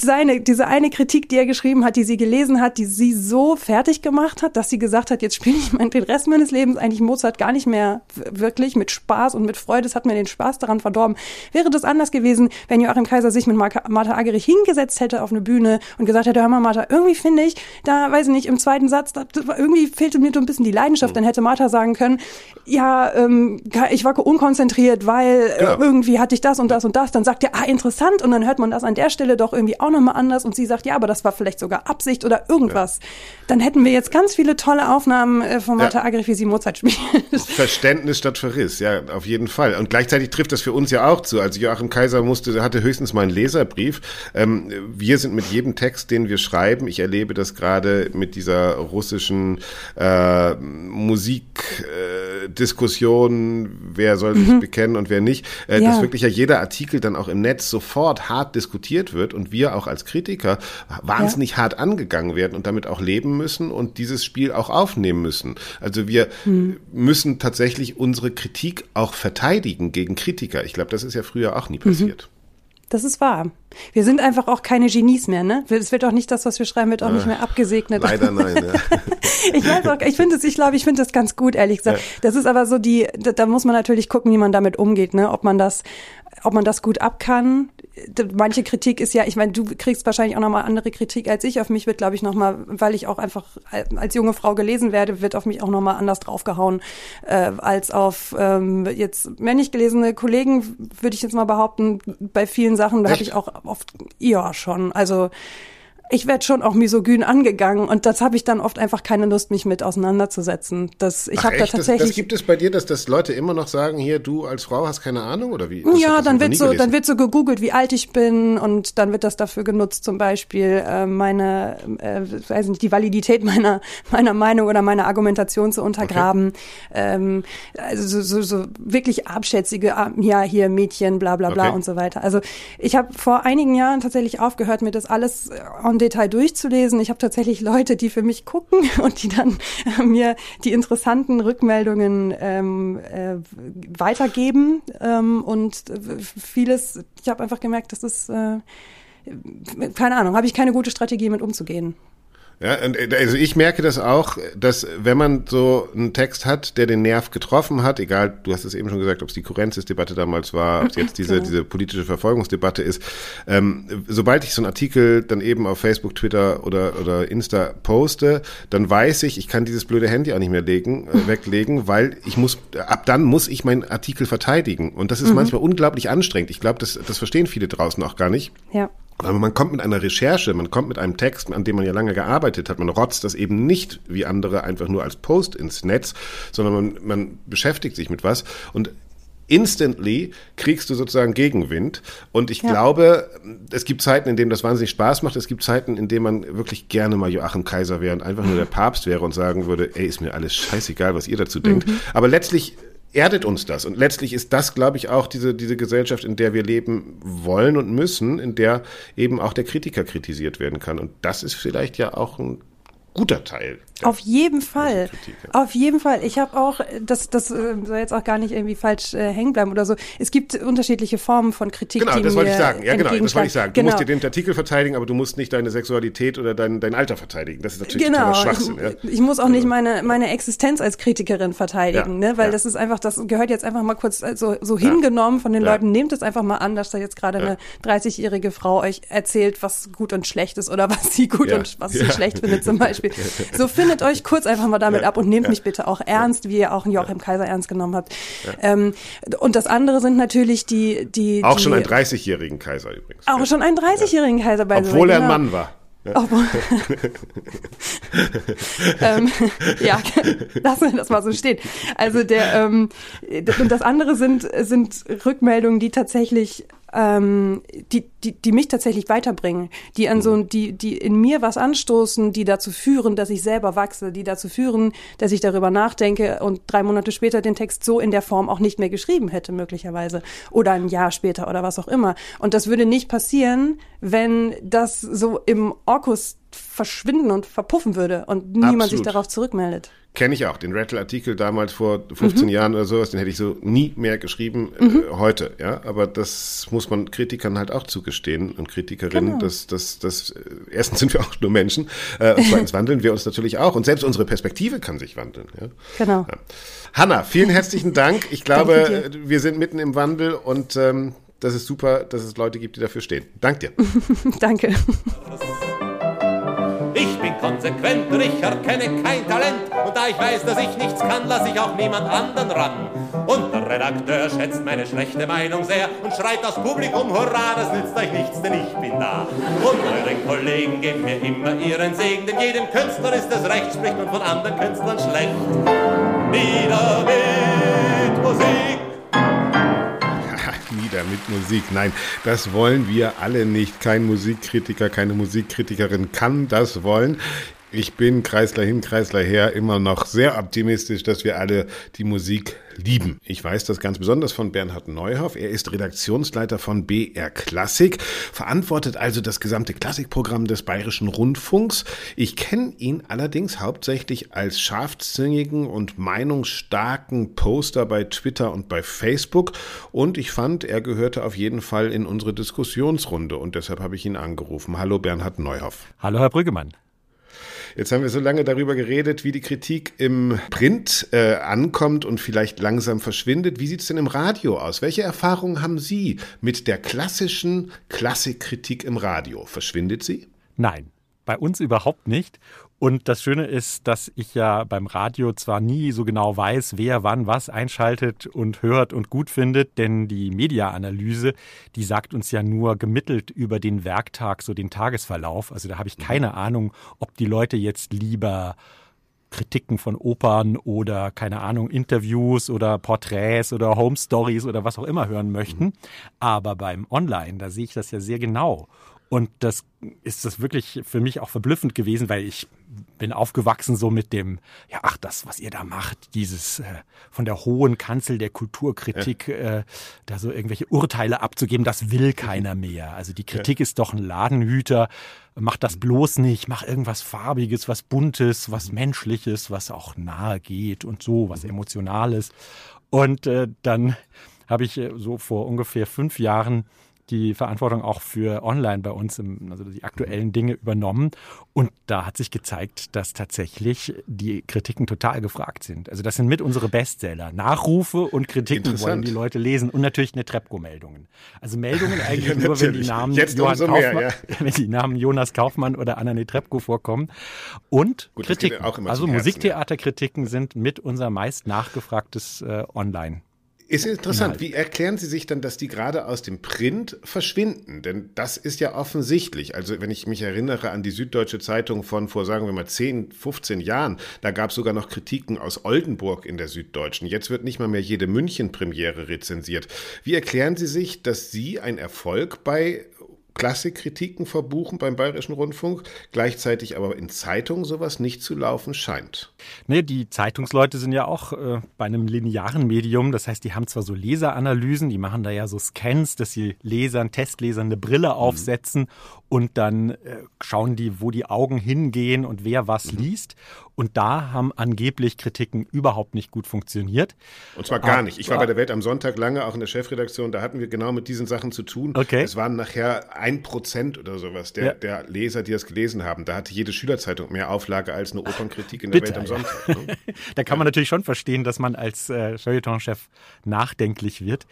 seine, diese eine Kritik, die er geschrieben hat, die sie gelesen hat, die sie so fertig gemacht hat, dass sie gesagt hat, jetzt spiele ich mein, den Rest meines Lebens eigentlich Mozart gar nicht mehr wirklich mit Spaß und mit Freude. Es hat mir den Spaß daran verdorben. Wäre das anders gewesen, wenn Joachim Kaiser sich mit Martha Agerich hingesetzt hätte auf eine Bühne und gesagt hätte, hör mal, Martha, irgendwie finde ich, da, weiß ich nicht, im zweiten Satz, da, irgendwie fehlte mir so ein bisschen die Leidenschaft. Dann hätte Martha sagen können, ja, ähm, ich war unkonzentriert, weil ja. irgendwie hatte ich das und das und das. Dann sagt er, ah, interessant. Und dann hört man das an der Stelle doch irgendwie auch nochmal anders und sie sagt, ja, aber das war vielleicht sogar Absicht oder irgendwas. Ja. Dann hätten wir jetzt ganz viele tolle Aufnahmen äh, von Martha ja. Agri, wie sie Mozart spielt. Verständnis statt Verriss, ja, auf jeden Fall. Und gleichzeitig trifft das für uns ja auch zu. Also Joachim Kaiser musste, hatte höchstens mal einen Leserbrief. Ähm, wir sind mit jedem Text, den wir schreiben, ich erlebe das gerade mit dieser russischen äh, Musikdiskussion, äh, wer soll sich mhm. bekennen und wer nicht, äh, ja. dass wirklich ja jeder Artikel dann auch im Netz sofort hart diskutiert wird und wir auch als Kritiker wahnsinnig ja. hart angegangen werden und damit auch leben müssen und dieses Spiel auch aufnehmen müssen. Also wir hm. müssen tatsächlich unsere Kritik auch verteidigen gegen Kritiker. Ich glaube, das ist ja früher auch nie mhm. passiert. Mhm. Das ist wahr. Wir sind einfach auch keine Genies mehr, ne? Es wird auch nicht das, was wir schreiben, wird auch äh, nicht mehr abgesegnet. Leider nein, ja. ich weiß auch, ich finde es, ich glaube, ich finde das ganz gut, ehrlich gesagt. Ja. Das ist aber so die, da, da, muss man natürlich gucken, wie man damit umgeht, ne? Ob man das, ob man das gut ab kann. Manche Kritik ist ja, ich meine, du kriegst wahrscheinlich auch nochmal andere Kritik als ich. Auf mich wird, glaube ich, nochmal, weil ich auch einfach als junge Frau gelesen werde, wird auf mich auch nochmal anders draufgehauen äh, als auf ähm, jetzt männlich gelesene Kollegen, würde ich jetzt mal behaupten. Bei vielen Sachen, habe ich auch oft, ja, schon. Also ich werde schon auch misogyn angegangen und das habe ich dann oft einfach keine Lust, mich mit auseinanderzusetzen. Das, ich habe da tatsächlich. Das, das, gibt es bei dir, dass, dass Leute immer noch sagen, hier, du als Frau hast keine Ahnung oder wie? Das, ja, dann wird so, gelesen. dann wird so gegoogelt, wie alt ich bin und dann wird das dafür genutzt, zum Beispiel äh, meine, äh, weiß nicht, die Validität meiner meiner Meinung oder meiner Argumentation zu untergraben. Okay. Ähm, also so, so, so wirklich abschätzige, ah, ja hier Mädchen, bla bla bla okay. und so weiter. Also ich habe vor einigen Jahren tatsächlich aufgehört, mir das alles en Detail durchzulesen. Ich habe tatsächlich Leute, die für mich gucken und die dann äh, mir die interessanten Rückmeldungen ähm, äh, weitergeben. Ähm, und vieles, ich habe einfach gemerkt, das ist, äh, keine Ahnung, habe ich keine gute Strategie mit umzugehen. Ja, äh, also ich merke das auch, dass wenn man so einen Text hat, der den Nerv getroffen hat, egal, du hast es eben schon gesagt, ob es die Kurrenzis-Debatte damals war, ob es jetzt diese, genau. diese politische Verfolgungsdebatte ist, ähm, sobald ich so einen Artikel dann eben auf Facebook, Twitter oder, oder Insta poste, dann weiß ich, ich kann dieses blöde Handy auch nicht mehr legen, äh, weglegen, weil ich muss, ab dann muss ich meinen Artikel verteidigen. Und das ist mhm. manchmal unglaublich anstrengend. Ich glaube, das, das verstehen viele draußen auch gar nicht. Ja. Aber man kommt mit einer Recherche, man kommt mit einem Text, an dem man ja lange gearbeitet hat. Man rotzt das eben nicht wie andere einfach nur als Post ins Netz, sondern man, man beschäftigt sich mit was. Und instantly kriegst du sozusagen Gegenwind. Und ich ja. glaube, es gibt Zeiten, in denen das wahnsinnig Spaß macht. Es gibt Zeiten, in denen man wirklich gerne mal Joachim Kaiser wäre und einfach nur der Papst wäre und sagen würde, ey, ist mir alles scheißegal, was ihr dazu denkt. Mhm. Aber letztlich erdet uns das. Und letztlich ist das, glaube ich, auch diese, diese Gesellschaft, in der wir leben wollen und müssen, in der eben auch der Kritiker kritisiert werden kann. Und das ist vielleicht ja auch ein guter Teil auf jeden Fall. Auf jeden Fall. Ich habe auch, das, das äh, soll jetzt auch gar nicht irgendwie falsch äh, hängen bleiben oder so. Es gibt unterschiedliche Formen von Kritik. Genau, das wollte ich sagen. Ja, genau, das wollte ich sagen. Du genau. musst dir den Artikel verteidigen, aber du musst nicht deine Sexualität oder dein, dein Alter verteidigen. Das ist natürlich genau. Schwachsinn. Ich, ja. ich muss auch nicht also meine, meine Existenz als Kritikerin verteidigen, ne? Weil das ist einfach, das gehört jetzt einfach mal kurz äh, so, so hingenommen von den Leuten. Nehmt es einfach mal an, dass da jetzt gerade eine 30-jährige Frau euch erzählt, was gut und schlecht ist oder was sie gut und was sie schlecht findet zum Beispiel. So findet euch kurz einfach mal damit ja, ab und nehmt ja, mich bitte auch ernst, wie ihr auch einen Joachim Kaiser ernst genommen habt. Ähm, und das andere sind natürlich die, die auch die, schon einen 30-jährigen Kaiser übrigens. Auch schon einen 30-jährigen Kaiser bei Obwohl er ein genau. Mann war. Obwohl, ähm, ja, lassen wir das mal so stehen. Also der ähm, und das andere sind sind Rückmeldungen, die tatsächlich ähm, die, die, die mich tatsächlich weiterbringen, die an so, mhm. die, die in mir was anstoßen, die dazu führen, dass ich selber wachse, die dazu führen, dass ich darüber nachdenke und drei Monate später den Text so in der Form auch nicht mehr geschrieben hätte, möglicherweise. Oder ein Jahr später oder was auch immer. Und das würde nicht passieren, wenn das so im Orkus verschwinden und verpuffen würde und niemand Absolut. sich darauf zurückmeldet. Kenne ich auch. Den Rattle-Artikel damals vor 15 mhm. Jahren oder sowas, den hätte ich so nie mehr geschrieben äh, mhm. äh, heute. Ja, aber das muss man Kritikern halt auch zugestehen und Kritikerinnen. Genau. Das, das, das, äh, erstens sind wir auch nur Menschen äh, und zweitens wandeln wir uns natürlich auch. Und selbst unsere Perspektive kann sich wandeln. Ja? Genau. Ja. Hanna, vielen herzlichen Dank. Ich glaube, wir sind mitten im Wandel und ähm, das ist super, dass es Leute gibt, die dafür stehen. Dank dir. Danke. Ich bin konsequent, Richard kenne kein Talent. Und da ich weiß, dass ich nichts kann, lass ich auch niemand anderen ran. Und der Redakteur schätzt meine schlechte Meinung sehr und schreit das Publikum, hurra, das nützt euch nichts, denn ich bin da. Und eure Kollegen geben mir immer ihren Segen, denn jedem Künstler ist es recht, spricht man von anderen Künstlern schlecht. Nieder mit Musik! Nieder mit Musik. Nein, das wollen wir alle nicht. Kein Musikkritiker, keine Musikkritikerin kann das wollen. Ich bin Kreisler hin, Kreisler her immer noch sehr optimistisch, dass wir alle die Musik lieben. Ich weiß das ganz besonders von Bernhard Neuhoff. Er ist Redaktionsleiter von BR Klassik, verantwortet also das gesamte Klassikprogramm des Bayerischen Rundfunks. Ich kenne ihn allerdings hauptsächlich als scharfzüngigen und meinungsstarken Poster bei Twitter und bei Facebook und ich fand, er gehörte auf jeden Fall in unsere Diskussionsrunde und deshalb habe ich ihn angerufen. Hallo Bernhard Neuhoff. Hallo Herr Brüggemann. Jetzt haben wir so lange darüber geredet, wie die Kritik im Print äh, ankommt und vielleicht langsam verschwindet. Wie sieht es denn im Radio aus? Welche Erfahrungen haben Sie mit der klassischen Klassikkritik im Radio? Verschwindet sie? Nein, bei uns überhaupt nicht. Und das Schöne ist, dass ich ja beim Radio zwar nie so genau weiß, wer wann was einschaltet und hört und gut findet, denn die Mediaanalyse, die sagt uns ja nur gemittelt über den Werktag, so den Tagesverlauf. Also da habe ich keine Ahnung, ob die Leute jetzt lieber Kritiken von Opern oder keine Ahnung, Interviews oder Porträts oder Home Stories oder was auch immer hören möchten. Aber beim Online, da sehe ich das ja sehr genau. Und das ist das wirklich für mich auch verblüffend gewesen, weil ich bin aufgewachsen so mit dem, ja, ach, das, was ihr da macht, dieses äh, von der hohen Kanzel der Kulturkritik, ja. äh, da so irgendwelche Urteile abzugeben, das will keiner mehr. Also die Kritik ja. ist doch ein Ladenhüter, mach das bloß nicht, mach irgendwas Farbiges, was Buntes, was Menschliches, was auch nahe geht und so, was Emotionales. Und äh, dann habe ich äh, so vor ungefähr fünf Jahren die Verantwortung auch für online bei uns, im, also die aktuellen Dinge übernommen. Und da hat sich gezeigt, dass tatsächlich die Kritiken total gefragt sind. Also das sind mit unsere Bestseller. Nachrufe und Kritiken wollen die Leute lesen und natürlich eine Trepco-Meldungen. Also Meldungen eigentlich ja, nur, wenn die Namen Jetzt Johann Kaufmann, mehr, ja. wenn die Namen Jonas Kaufmann oder Anna Netrebko vorkommen. Und Gut, Kritiken. Also Musiktheaterkritiken sind mit unser meist nachgefragtes äh, Online. Ist interessant. Inhalt. Wie erklären Sie sich dann, dass die gerade aus dem Print verschwinden? Denn das ist ja offensichtlich. Also wenn ich mich erinnere an die Süddeutsche Zeitung von vor, sagen wir mal, 10, 15 Jahren, da gab es sogar noch Kritiken aus Oldenburg in der Süddeutschen. Jetzt wird nicht mal mehr jede München-Premiere rezensiert. Wie erklären Sie sich, dass Sie ein Erfolg bei Klassikkritiken verbuchen beim Bayerischen Rundfunk, gleichzeitig aber in Zeitungen sowas nicht zu laufen scheint. Nee, die Zeitungsleute sind ja auch äh, bei einem linearen Medium. Das heißt, die haben zwar so Leseranalysen, die machen da ja so Scans, dass sie Lesern, Testlesern eine Brille mhm. aufsetzen mhm. und dann äh, schauen die, wo die Augen hingehen und wer was mhm. liest. Und da haben angeblich Kritiken überhaupt nicht gut funktioniert. Und zwar gar nicht. Ich war bei der Welt am Sonntag lange auch in der Chefredaktion, da hatten wir genau mit diesen Sachen zu tun. Okay. Es waren nachher ein Prozent oder sowas der, ja. der Leser, die das gelesen haben. Da hatte jede Schülerzeitung mehr Auflage als eine Opernkritik in der Bitte, Welt am Sonntag. Ne? da kann man natürlich schon verstehen, dass man als äh, Feuilleton-Chef nachdenklich wird.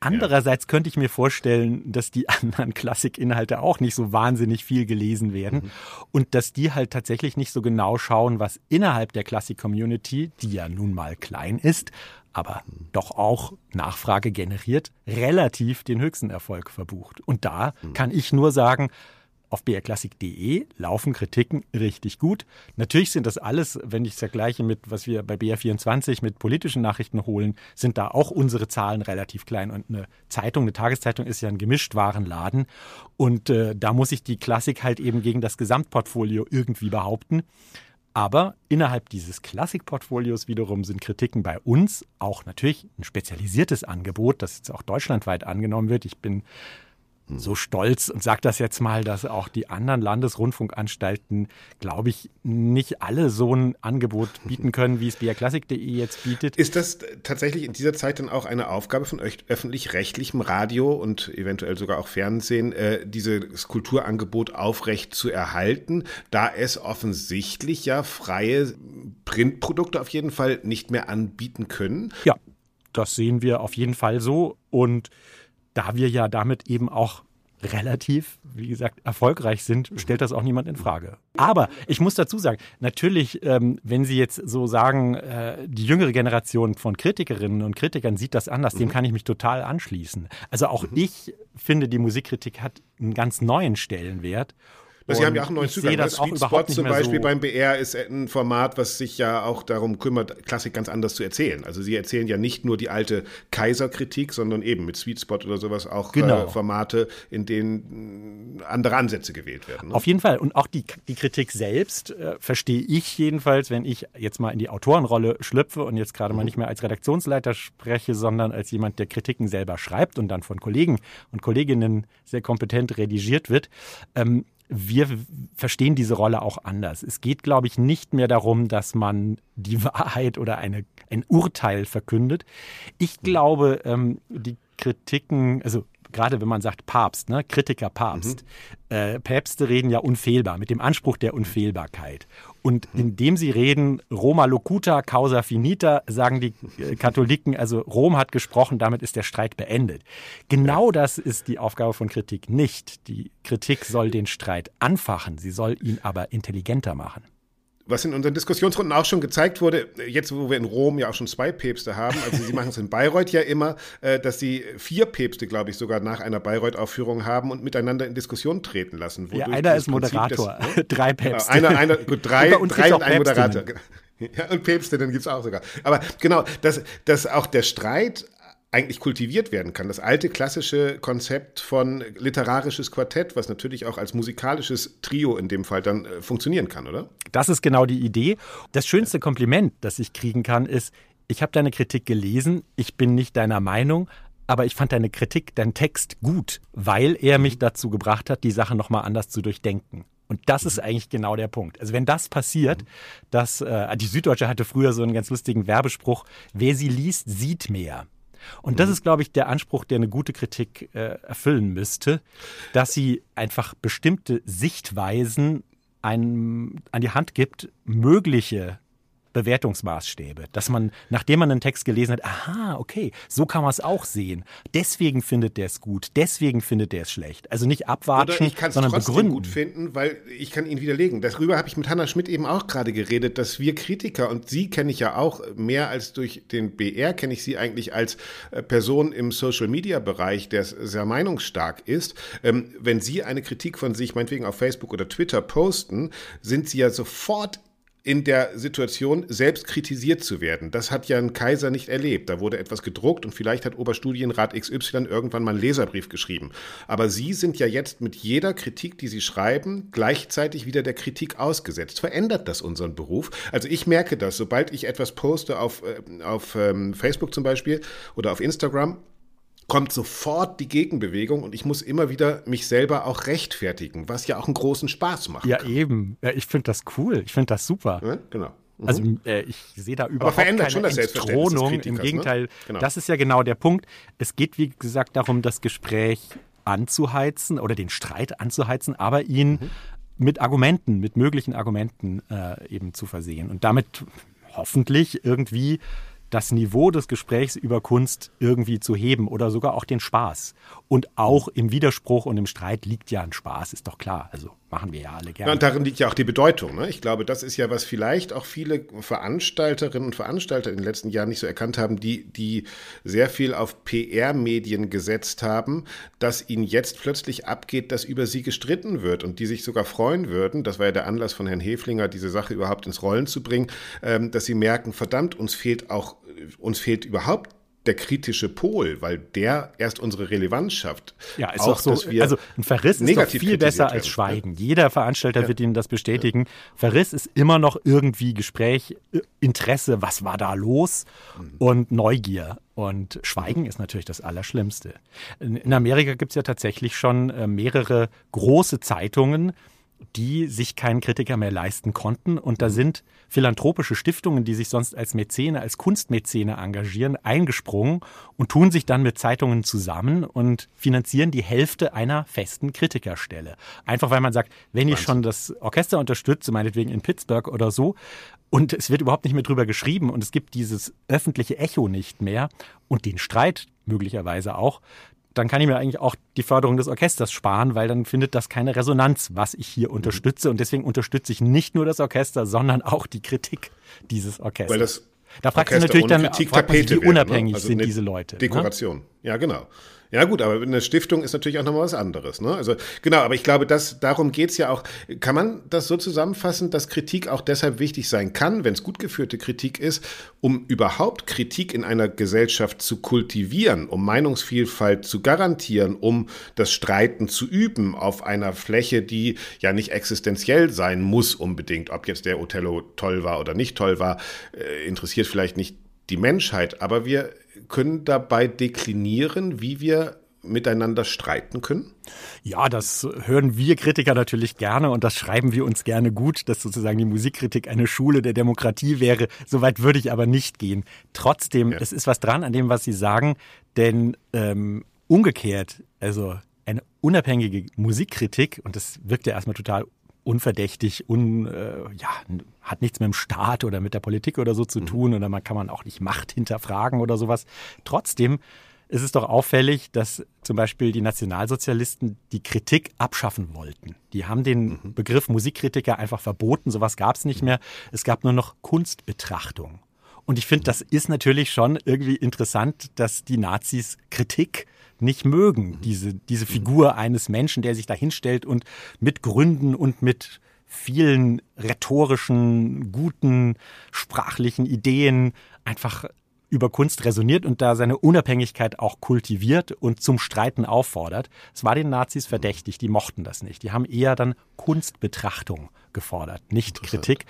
Andererseits könnte ich mir vorstellen, dass die anderen Klassikinhalte auch nicht so wahnsinnig viel gelesen werden mhm. und dass die halt tatsächlich nicht so genau schauen, was innerhalb der Klassik-Community, die ja nun mal klein ist, aber doch auch Nachfrage generiert, relativ den höchsten Erfolg verbucht. Und da mhm. kann ich nur sagen, auf brklassik.de laufen Kritiken richtig gut. Natürlich sind das alles, wenn ich es vergleiche mit, was wir bei BR24 mit politischen Nachrichten holen, sind da auch unsere Zahlen relativ klein. Und eine Zeitung, eine Tageszeitung ist ja ein Gemischtwarenladen. Und äh, da muss ich die Klassik halt eben gegen das Gesamtportfolio irgendwie behaupten. Aber innerhalb dieses Klassikportfolios wiederum sind Kritiken bei uns auch natürlich ein spezialisiertes Angebot, das jetzt auch deutschlandweit angenommen wird. Ich bin so stolz und sage das jetzt mal, dass auch die anderen Landesrundfunkanstalten, glaube ich, nicht alle so ein Angebot bieten können, wie es brklassik.de jetzt bietet. Ist das tatsächlich in dieser Zeit dann auch eine Aufgabe von öffentlich-rechtlichem Radio und eventuell sogar auch Fernsehen, äh, dieses Kulturangebot aufrecht zu erhalten, da es offensichtlich ja freie Printprodukte auf jeden Fall nicht mehr anbieten können? Ja, das sehen wir auf jeden Fall so und da wir ja damit eben auch relativ, wie gesagt, erfolgreich sind, stellt das auch niemand in Frage. Aber ich muss dazu sagen, natürlich, ähm, wenn Sie jetzt so sagen, äh, die jüngere Generation von Kritikerinnen und Kritikern sieht das anders, mhm. dem kann ich mich total anschließen. Also auch mhm. ich finde, die Musikkritik hat einen ganz neuen Stellenwert. Sie haben ja auch einen neuen Zugang. Das Sweet Spot zum Beispiel so beim BR ist ein Format, was sich ja auch darum kümmert, Klassik ganz anders zu erzählen. Also Sie erzählen ja nicht nur die alte Kaiserkritik, sondern eben mit Sweet Spot oder sowas auch genau. äh, Formate, in denen andere Ansätze gewählt werden. Ne? Auf jeden Fall. Und auch die, die Kritik selbst äh, verstehe ich jedenfalls, wenn ich jetzt mal in die Autorenrolle schlüpfe und jetzt gerade mhm. mal nicht mehr als Redaktionsleiter spreche, sondern als jemand, der Kritiken selber schreibt und dann von Kollegen und Kolleginnen sehr kompetent redigiert wird. Ähm, wir verstehen diese Rolle auch anders. Es geht, glaube ich, nicht mehr darum, dass man die Wahrheit oder eine, ein Urteil verkündet. Ich glaube, ähm, die Kritiken, also gerade wenn man sagt Papst, ne, Kritiker Papst, mhm. äh, Päpste reden ja unfehlbar, mit dem Anspruch der Unfehlbarkeit. Und mhm. indem sie reden, Roma locuta, causa finita, sagen die äh, Katholiken, also Rom hat gesprochen, damit ist der Streit beendet. Genau das ist die Aufgabe von Kritik nicht. Die Kritik soll den Streit anfachen, sie soll ihn aber intelligenter machen. Was in unseren Diskussionsrunden auch schon gezeigt wurde, jetzt wo wir in Rom ja auch schon zwei Päpste haben, also sie machen es in Bayreuth ja immer, äh, dass sie vier Päpste, glaube ich, sogar nach einer Bayreuth-Aufführung haben und miteinander in Diskussion treten lassen. Ja, einer ist Moderator, des, ne? drei Päpste. Einer, einer, gut, drei, drei und ein Moderator. Ja, und Päpste, dann gibt es auch sogar. Aber genau, dass, dass auch der Streit eigentlich kultiviert werden kann. Das alte klassische Konzept von literarisches Quartett, was natürlich auch als musikalisches Trio in dem Fall dann äh, funktionieren kann, oder? Das ist genau die Idee. Das schönste Kompliment, das ich kriegen kann, ist, ich habe deine Kritik gelesen, ich bin nicht deiner Meinung, aber ich fand deine Kritik, dein Text gut, weil er mich dazu gebracht hat, die Sache nochmal anders zu durchdenken. Und das ist eigentlich genau der Punkt. Also wenn das passiert, dass äh, die Süddeutsche hatte früher so einen ganz lustigen Werbespruch, wer sie liest, sieht mehr. Und das mhm. ist, glaube ich, der Anspruch, der eine gute Kritik äh, erfüllen müsste, dass sie einfach bestimmte Sichtweisen einem an die Hand gibt, mögliche Bewertungsmaßstäbe, dass man, nachdem man einen Text gelesen hat, aha, okay, so kann man es auch sehen. Deswegen findet der es gut, deswegen findet der es schlecht. Also nicht abwarten, Oder ich sondern trotzdem begründen. gut finden, weil ich kann ihn widerlegen. Darüber habe ich mit Hannah Schmidt eben auch gerade geredet, dass wir Kritiker und sie kenne ich ja auch mehr als durch den BR kenne ich sie eigentlich als äh, Person im Social Media Bereich, der sehr meinungsstark ist. Ähm, wenn sie eine Kritik von sich meinetwegen auf Facebook oder Twitter posten, sind sie ja sofort in der Situation, selbst kritisiert zu werden. Das hat ja ein Kaiser nicht erlebt. Da wurde etwas gedruckt und vielleicht hat Oberstudienrat XY irgendwann mal einen Leserbrief geschrieben. Aber Sie sind ja jetzt mit jeder Kritik, die Sie schreiben, gleichzeitig wieder der Kritik ausgesetzt. Verändert das unseren Beruf? Also ich merke das, sobald ich etwas poste auf, äh, auf ähm, Facebook zum Beispiel oder auf Instagram, kommt sofort die Gegenbewegung und ich muss immer wieder mich selber auch rechtfertigen, was ja auch einen großen Spaß macht. Ja, eben. Ja, ich finde das cool. Ich finde das super. Ja, genau. Mhm. Also äh, ich sehe da überhaupt keine schon das Entthronung. Im ne? Gegenteil, ne? genau. das ist ja genau der Punkt. Es geht, wie gesagt, darum, das Gespräch anzuheizen oder den Streit anzuheizen, aber ihn mhm. mit Argumenten, mit möglichen Argumenten äh, eben zu versehen und damit hoffentlich irgendwie das Niveau des Gesprächs über Kunst irgendwie zu heben oder sogar auch den Spaß. Und auch im Widerspruch und im Streit liegt ja ein Spaß, ist doch klar. Also machen wir ja alle gerne. Ja, und darin liegt ja auch die Bedeutung. Ne? Ich glaube, das ist ja, was vielleicht auch viele Veranstalterinnen und Veranstalter in den letzten Jahren nicht so erkannt haben, die, die sehr viel auf PR-Medien gesetzt haben, dass ihnen jetzt plötzlich abgeht, dass über sie gestritten wird und die sich sogar freuen würden, das war ja der Anlass von Herrn Heflinger, diese Sache überhaupt ins Rollen zu bringen, ähm, dass sie merken, verdammt, uns fehlt auch, uns fehlt überhaupt der kritische Pol, weil der erst unsere Relevanz schafft. Ja, ist auch, auch so. also ein Verriss ist doch viel besser als Schweigen. Ja. Jeder Veranstalter ja. wird Ihnen das bestätigen. Ja. Verriss ist immer noch irgendwie Gespräch, Interesse, was war da los mhm. und Neugier. Und Schweigen ist natürlich das Allerschlimmste. In Amerika gibt es ja tatsächlich schon äh, mehrere große Zeitungen, die sich keinen Kritiker mehr leisten konnten. Und da mhm. sind philanthropische Stiftungen, die sich sonst als Mäzene, als Kunstmäzene engagieren, eingesprungen und tun sich dann mit Zeitungen zusammen und finanzieren die Hälfte einer festen Kritikerstelle. Einfach weil man sagt, wenn ich schon das Orchester unterstütze, meinetwegen in Pittsburgh oder so, und es wird überhaupt nicht mehr drüber geschrieben und es gibt dieses öffentliche Echo nicht mehr und den Streit möglicherweise auch, dann kann ich mir eigentlich auch die Förderung des Orchesters sparen, weil dann findet das keine Resonanz, was ich hier mhm. unterstütze. Und deswegen unterstütze ich nicht nur das Orchester, sondern auch die Kritik dieses Orchesters. Weil das da fragt sich natürlich dann, fragt man sich, wie unabhängig ne? also sind diese Leute. Ne? Dekoration. Ne? Ja, genau. Ja gut, aber eine Stiftung ist natürlich auch nochmal was anderes. Ne? Also genau, aber ich glaube, dass, darum geht's ja auch. Kann man das so zusammenfassen, dass Kritik auch deshalb wichtig sein kann, wenn es gut geführte Kritik ist, um überhaupt Kritik in einer Gesellschaft zu kultivieren, um Meinungsvielfalt zu garantieren, um das Streiten zu üben auf einer Fläche, die ja nicht existenziell sein muss unbedingt, ob jetzt der Othello toll war oder nicht toll war, äh, interessiert vielleicht nicht die Menschheit, aber wir können dabei deklinieren, wie wir miteinander streiten können? Ja, das hören wir Kritiker natürlich gerne und das schreiben wir uns gerne gut, dass sozusagen die Musikkritik eine Schule der Demokratie wäre. Soweit würde ich aber nicht gehen. Trotzdem, ja. es ist was dran an dem, was Sie sagen, denn ähm, umgekehrt, also eine unabhängige Musikkritik, und das wirkt ja erstmal total unverdächtig, un, äh, ja, hat nichts mit dem Staat oder mit der Politik oder so zu mhm. tun oder man kann man auch nicht Macht hinterfragen oder sowas. Trotzdem es ist doch auffällig, dass zum Beispiel die Nationalsozialisten die Kritik abschaffen wollten. Die haben den mhm. Begriff Musikkritiker einfach verboten, sowas gab es nicht mehr. Es gab nur noch Kunstbetrachtung. Und ich finde, das ist natürlich schon irgendwie interessant, dass die Nazis Kritik nicht mögen. Mhm. Diese, diese Figur eines Menschen, der sich da hinstellt und mit Gründen und mit vielen rhetorischen, guten, sprachlichen Ideen einfach über Kunst resoniert und da seine Unabhängigkeit auch kultiviert und zum Streiten auffordert. Es war den Nazis verdächtig, die mochten das nicht. Die haben eher dann Kunstbetrachtung gefordert, nicht Kritik.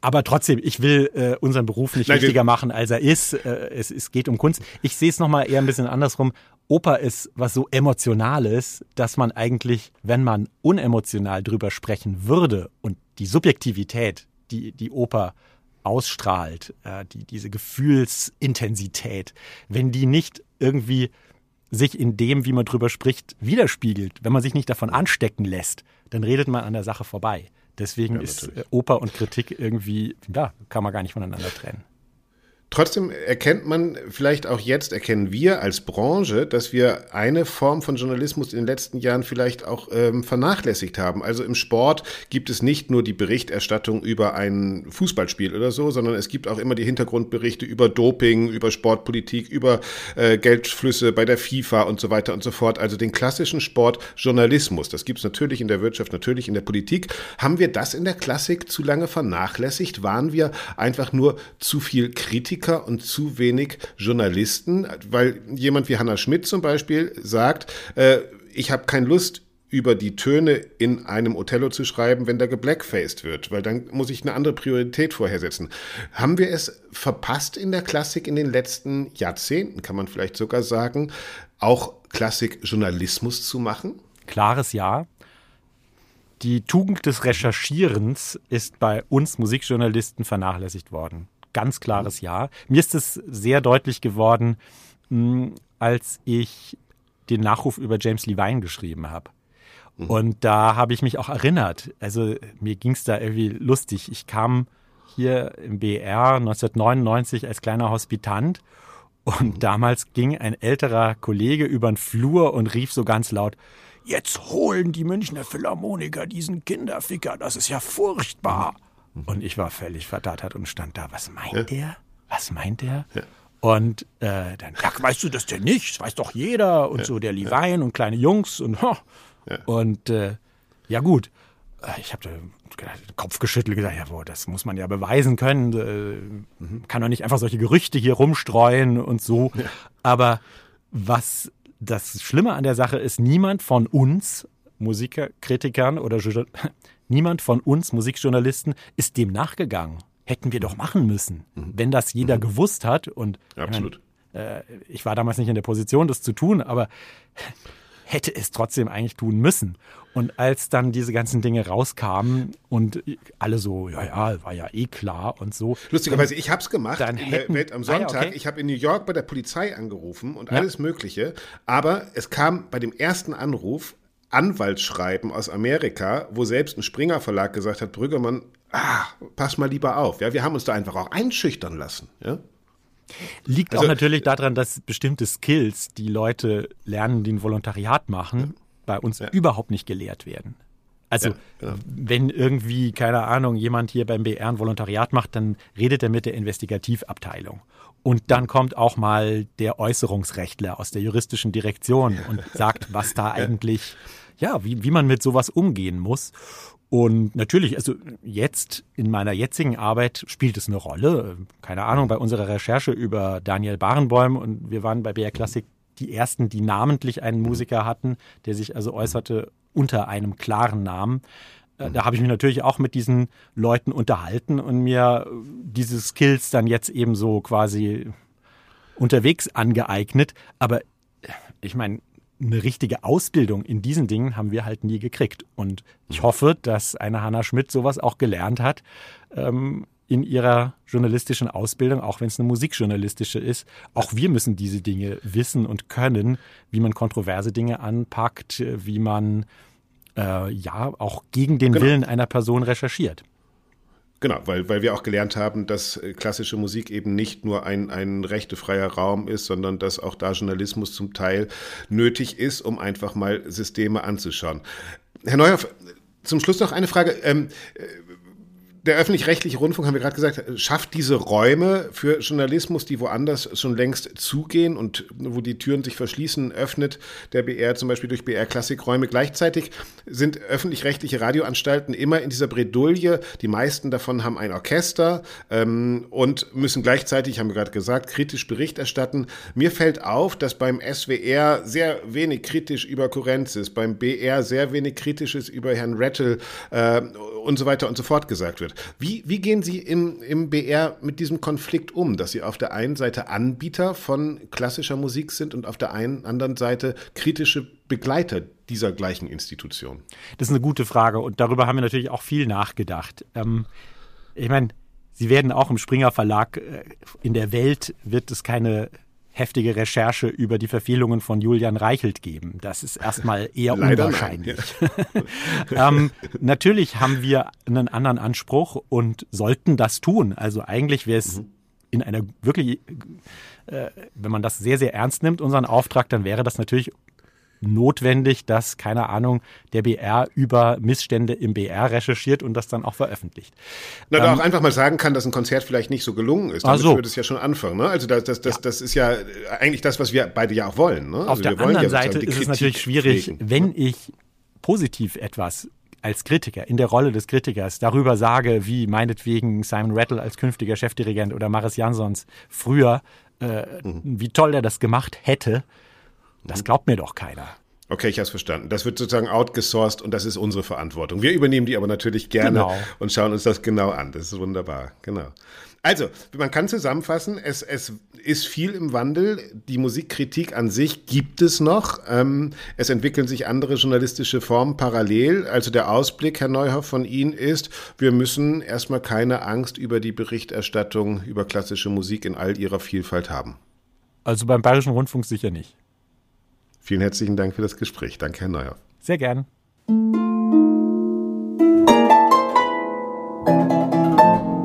Aber trotzdem, ich will äh, unseren Beruf nicht Nein, wichtiger machen, als er ist. Äh, es, es geht um Kunst. Ich sehe es nochmal eher ein bisschen andersrum. Oper ist was so Emotionales, dass man eigentlich, wenn man unemotional drüber sprechen würde und die Subjektivität, die die Oper ausstrahlt, äh, die, diese Gefühlsintensität, wenn die nicht irgendwie sich in dem, wie man drüber spricht, widerspiegelt, wenn man sich nicht davon anstecken lässt, dann redet man an der Sache vorbei. Deswegen ja, ist Oper und Kritik irgendwie, ja, kann man gar nicht voneinander trennen. Trotzdem erkennt man, vielleicht auch jetzt erkennen wir als Branche, dass wir eine Form von Journalismus in den letzten Jahren vielleicht auch ähm, vernachlässigt haben. Also im Sport gibt es nicht nur die Berichterstattung über ein Fußballspiel oder so, sondern es gibt auch immer die Hintergrundberichte über Doping, über Sportpolitik, über äh, Geldflüsse bei der FIFA und so weiter und so fort. Also den klassischen Sportjournalismus. Das gibt es natürlich in der Wirtschaft, natürlich in der Politik. Haben wir das in der Klassik zu lange vernachlässigt? Waren wir einfach nur zu viel Kritiker? Kritiker und zu wenig Journalisten, weil jemand wie Hannah Schmidt zum Beispiel sagt, äh, ich habe keine Lust, über die Töne in einem Othello zu schreiben, wenn da geblackfaced wird, weil dann muss ich eine andere Priorität vorhersetzen. Haben wir es verpasst in der Klassik in den letzten Jahrzehnten, kann man vielleicht sogar sagen, auch Klassikjournalismus zu machen? Klares Ja. Die Tugend des Recherchierens ist bei uns Musikjournalisten vernachlässigt worden ganz klares Ja. Mir ist es sehr deutlich geworden, hm, als ich den Nachruf über James Levine geschrieben habe. Mhm. Und da habe ich mich auch erinnert. Also mir ging es da irgendwie lustig. Ich kam hier im BR 1999 als kleiner Hospitant und mhm. damals ging ein älterer Kollege über den Flur und rief so ganz laut, Jetzt holen die Münchner Philharmoniker diesen Kinderficker, das ist ja furchtbar. Mhm. Und ich war völlig verdattert und stand da. Was meint ja. der? Was meint der? Ja. Und äh, dann, ja, weißt du das denn nicht? Das weiß doch jeder. Und ja. so der Levine und kleine Jungs und ho. Und äh, ja gut. Äh, ich habe den Kopf geschüttelt und gesagt, ja, boah, das muss man ja beweisen können. Äh, mhm. Kann doch nicht einfach solche Gerüchte hier rumstreuen und so. Aber was das Schlimme an der Sache ist, niemand von uns Musikerkritikern oder Niemand von uns Musikjournalisten ist dem nachgegangen. Hätten wir doch machen müssen, mhm. wenn das jeder mhm. gewusst hat. Und Absolut. Ich, mein, äh, ich war damals nicht in der Position, das zu tun, aber hätte es trotzdem eigentlich tun müssen. Und als dann diese ganzen Dinge rauskamen und alle so, ja, ja, war ja eh klar und so. Lustigerweise, ich habe es gemacht dann in der Welt am Sonntag. Ah, ja, okay. Ich habe in New York bei der Polizei angerufen und ja. alles Mögliche. Aber es kam bei dem ersten Anruf Anwaltsschreiben aus Amerika, wo selbst ein Springer Verlag gesagt hat, Brüggemann, ah, pass mal lieber auf. Ja, wir haben uns da einfach auch einschüchtern lassen. Ja? Liegt also, auch natürlich daran, dass bestimmte Skills, die Leute lernen, die ein Volontariat machen, ja. bei uns ja. überhaupt nicht gelehrt werden. Also, ja, genau. wenn irgendwie, keine Ahnung, jemand hier beim BR ein Volontariat macht, dann redet er mit der Investigativabteilung. Und dann kommt auch mal der Äußerungsrechtler aus der juristischen Direktion und sagt, was da eigentlich ja, wie, wie man mit sowas umgehen muss. Und natürlich, also jetzt in meiner jetzigen Arbeit spielt es eine Rolle. Keine Ahnung, bei unserer Recherche über Daniel Barenboim und wir waren bei BR Classic die ersten, die namentlich einen Musiker hatten, der sich also äußerte unter einem klaren Namen. Äh, da habe ich mich natürlich auch mit diesen Leuten unterhalten und mir diese Skills dann jetzt eben so quasi unterwegs angeeignet. Aber ich meine, eine richtige Ausbildung in diesen Dingen haben wir halt nie gekriegt. Und ich hoffe, dass eine Hanna Schmidt sowas auch gelernt hat ähm, in ihrer journalistischen Ausbildung, auch wenn es eine musikjournalistische ist. Auch wir müssen diese Dinge wissen und können, wie man kontroverse Dinge anpackt, wie man äh, ja auch gegen den genau. Willen einer Person recherchiert. Genau, weil, weil wir auch gelernt haben, dass äh, klassische Musik eben nicht nur ein, ein rechtefreier Raum ist, sondern dass auch da Journalismus zum Teil nötig ist, um einfach mal Systeme anzuschauen. Herr Neuhoff, zum Schluss noch eine Frage. Ähm, äh, der öffentlich-rechtliche Rundfunk, haben wir gerade gesagt, schafft diese Räume für Journalismus, die woanders schon längst zugehen und wo die Türen sich verschließen, öffnet der BR zum Beispiel durch BR Klassikräume. Gleichzeitig sind öffentlich-rechtliche Radioanstalten immer in dieser Bredouille. Die meisten davon haben ein Orchester ähm, und müssen gleichzeitig, haben wir gerade gesagt, kritisch Bericht erstatten. Mir fällt auf, dass beim SWR sehr wenig kritisch über Kurrenz ist, beim BR sehr wenig kritisches über Herrn Rettel äh, und so weiter und so fort gesagt wird. Wie, wie gehen Sie im, im BR mit diesem Konflikt um, dass Sie auf der einen Seite Anbieter von klassischer Musik sind und auf der einen anderen Seite kritische Begleiter dieser gleichen Institution? Das ist eine gute Frage und darüber haben wir natürlich auch viel nachgedacht. Ähm, ich meine, Sie werden auch im Springer Verlag, äh, in der Welt wird es keine heftige Recherche über die Verfehlungen von Julian Reichelt geben. Das ist erstmal eher unwahrscheinlich. ja. ähm, natürlich haben wir einen anderen Anspruch und sollten das tun. Also eigentlich wäre es mhm. in einer wirklich, äh, wenn man das sehr, sehr ernst nimmt, unseren Auftrag, dann wäre das natürlich notwendig, dass, keine Ahnung, der BR über Missstände im BR recherchiert und das dann auch veröffentlicht. Na, da ähm, auch einfach mal sagen kann, dass ein Konzert vielleicht nicht so gelungen ist. Damit so. würde es ja schon anfangen. Ne? Also das, das, das, ja. das ist ja eigentlich das, was wir beide ja auch wollen. Ne? Also Auf der anderen ja Seite ist es natürlich schwierig, pflegen. wenn ich positiv etwas als Kritiker, in der Rolle des Kritikers, darüber sage, wie meinetwegen Simon Rattle als künftiger Chefdirigent oder Maris Jansons früher, äh, mhm. wie toll er das gemacht hätte, das glaubt mir doch keiner. Okay, ich habe es verstanden. Das wird sozusagen outgesourced und das ist unsere Verantwortung. Wir übernehmen die aber natürlich gerne genau. und schauen uns das genau an. Das ist wunderbar. Genau. Also, man kann zusammenfassen, es, es ist viel im Wandel. Die Musikkritik an sich gibt es noch. Ähm, es entwickeln sich andere journalistische Formen parallel. Also der Ausblick, Herr Neuhoff, von Ihnen ist, wir müssen erstmal keine Angst über die Berichterstattung über klassische Musik in all ihrer Vielfalt haben. Also beim Bayerischen Rundfunk sicher nicht. Vielen herzlichen Dank für das Gespräch. Danke, Herr Neuer. Sehr gern.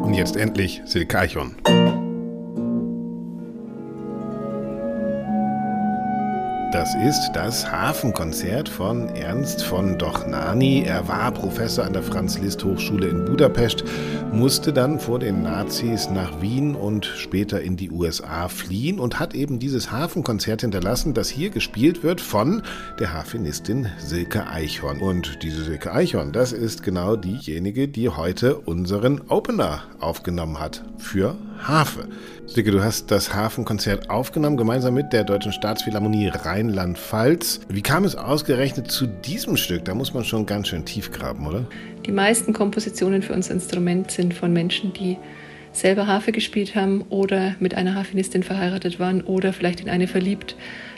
Und jetzt endlich Silke Das ist das Hafenkonzert von Ernst von Dochnani. Er war Professor an der Franz-Liszt-Hochschule in Budapest, musste dann vor den Nazis nach Wien und später in die USA fliehen und hat eben dieses Hafenkonzert hinterlassen, das hier gespielt wird von der Harfenistin Silke Eichhorn. Und diese Silke Eichhorn, das ist genau diejenige, die heute unseren Opener aufgenommen hat für Hafe. Silke, du hast das Hafenkonzert aufgenommen, gemeinsam mit der Deutschen Staatsphilharmonie Rheinland-Pfalz. Wie kam es ausgerechnet zu diesem Stück? Da muss man schon ganz schön tief graben, oder? Die meisten Kompositionen für unser Instrument sind von Menschen, die selber Harfe gespielt haben oder mit einer Harfenistin verheiratet waren oder vielleicht in eine verliebt.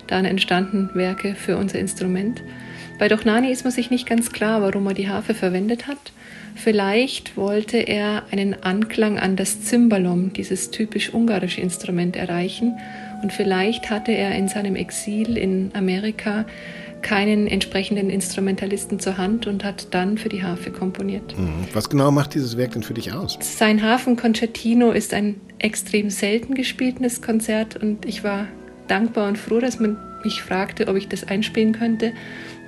Dann entstanden Werke für unser Instrument. Bei Dochnani ist man sich nicht ganz klar, warum er die Harfe verwendet hat. Vielleicht wollte er einen Anklang an das Zimbalom, dieses typisch ungarische Instrument, erreichen. Und vielleicht hatte er in seinem Exil in Amerika keinen entsprechenden Instrumentalisten zur Hand und hat dann für die Harfe komponiert. Mhm. Was genau macht dieses Werk denn für dich aus? Sein Hafenconcertino ist ein extrem selten gespieltes Konzert und ich war dankbar und froh, dass man mich fragte, ob ich das einspielen könnte,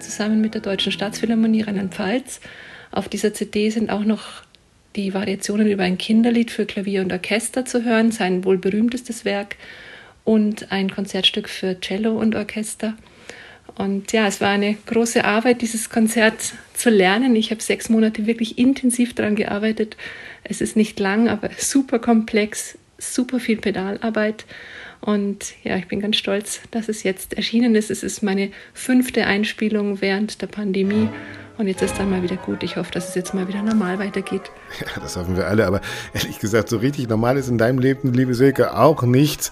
zusammen mit der Deutschen Staatsphilharmonie Rheinland-Pfalz. Auf dieser CD sind auch noch die Variationen über ein Kinderlied für Klavier und Orchester zu hören, sein wohl berühmtestes Werk, und ein Konzertstück für Cello und Orchester. Und ja, es war eine große Arbeit, dieses Konzert zu lernen. Ich habe sechs Monate wirklich intensiv daran gearbeitet. Es ist nicht lang, aber super komplex, super viel Pedalarbeit. Und ja, ich bin ganz stolz, dass es jetzt erschienen ist. Es ist meine fünfte Einspielung während der Pandemie. Und jetzt ist dann mal wieder gut. Ich hoffe, dass es jetzt mal wieder normal weitergeht. Ja, das hoffen wir alle. Aber ehrlich gesagt, so richtig normal ist in deinem Leben, liebe Silke, auch nichts.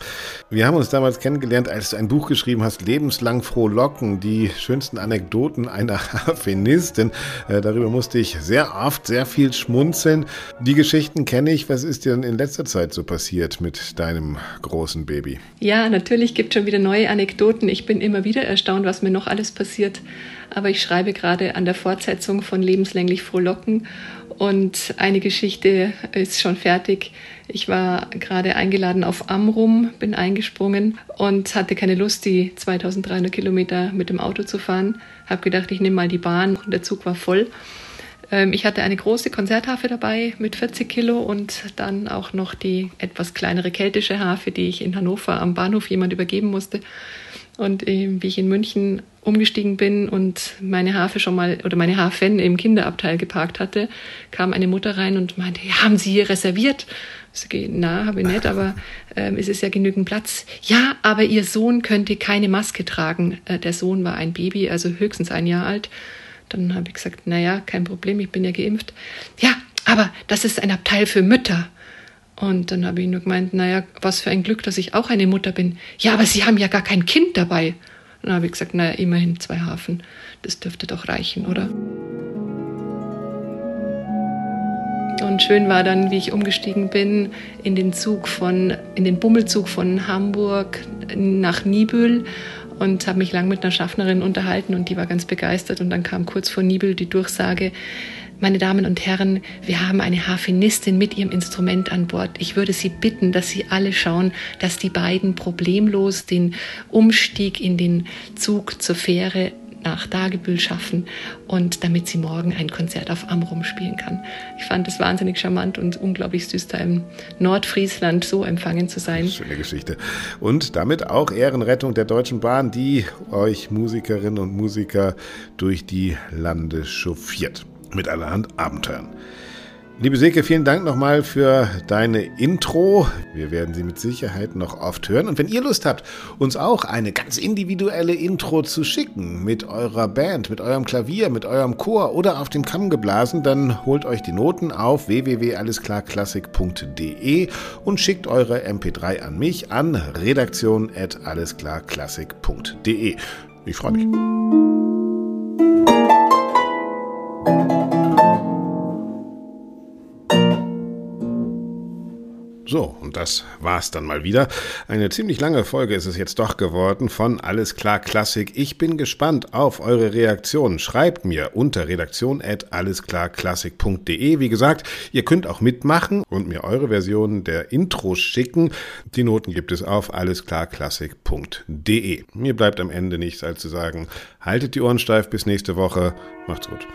Wir haben uns damals kennengelernt, als du ein Buch geschrieben hast, Lebenslang frohlocken, die schönsten Anekdoten einer Feministin. Äh, darüber musste ich sehr oft sehr viel schmunzeln. Die Geschichten kenne ich. Was ist dir denn in letzter Zeit so passiert mit deinem großen Baby? Ja, natürlich gibt es schon wieder neue Anekdoten. Ich bin immer wieder erstaunt, was mir noch alles passiert. Aber ich schreibe gerade an der Fortsetzung von Lebenslänglich Frohlocken und eine Geschichte ist schon fertig. Ich war gerade eingeladen auf Amrum, bin eingesprungen und hatte keine Lust, die 2300 Kilometer mit dem Auto zu fahren. Habe gedacht, ich nehme mal die Bahn und der Zug war voll. Ähm, ich hatte eine große Konzerthafe dabei mit 40 Kilo und dann auch noch die etwas kleinere keltische Hafe, die ich in Hannover am Bahnhof jemand übergeben musste. Und äh, wie ich in München umgestiegen bin und meine Hafe schon mal oder meine Hafen im Kinderabteil geparkt hatte, kam eine Mutter rein und meinte, ja, haben Sie hier reserviert? Ich na, habe ich nicht, aber ähm, es ist ja genügend Platz. Ja, aber Ihr Sohn könnte keine Maske tragen. Äh, der Sohn war ein Baby, also höchstens ein Jahr alt. Dann habe ich gesagt, na ja, kein Problem, ich bin ja geimpft. Ja, aber das ist ein Abteil für Mütter. Und dann habe ich nur gemeint, naja, was für ein Glück, dass ich auch eine Mutter bin. Ja, aber Sie haben ja gar kein Kind dabei. Dann habe ich gesagt, naja, immerhin zwei Hafen. Das dürfte doch reichen, oder? Und schön war dann, wie ich umgestiegen bin in den Zug von, in den Bummelzug von Hamburg nach Nibül und habe mich lang mit einer Schaffnerin unterhalten und die war ganz begeistert. Und dann kam kurz vor Nibül die Durchsage, meine Damen und Herren, wir haben eine Harfenistin mit ihrem Instrument an Bord. Ich würde Sie bitten, dass Sie alle schauen, dass die beiden problemlos den Umstieg in den Zug zur Fähre nach Dagebüll schaffen und damit sie morgen ein Konzert auf Amrum spielen kann. Ich fand es wahnsinnig charmant und unglaublich süß, da im Nordfriesland so empfangen zu sein. Schöne Geschichte. Und damit auch Ehrenrettung der Deutschen Bahn, die euch Musikerinnen und Musiker durch die Lande chauffiert mit allerhand Abenteuern. Liebe Silke, vielen Dank nochmal für deine Intro. Wir werden sie mit Sicherheit noch oft hören. Und wenn ihr Lust habt, uns auch eine ganz individuelle Intro zu schicken mit eurer Band, mit eurem Klavier, mit eurem Chor oder auf den Kamm geblasen, dann holt euch die Noten auf www.allesklarklassik.de und schickt eure MP3 an mich an redaktion.allesklarklassik.de. Ich freue mich. So, und das war's dann mal wieder. Eine ziemlich lange Folge ist es jetzt doch geworden von Alles klar Klassik. Ich bin gespannt auf eure Reaktionen. Schreibt mir unter redaktion@allesklarklassik.de. Wie gesagt, ihr könnt auch mitmachen und mir eure Version der Intro schicken. Die Noten gibt es auf allesklarklassik.de. Mir bleibt am Ende nichts als zu sagen, haltet die Ohren steif bis nächste Woche. Macht's gut.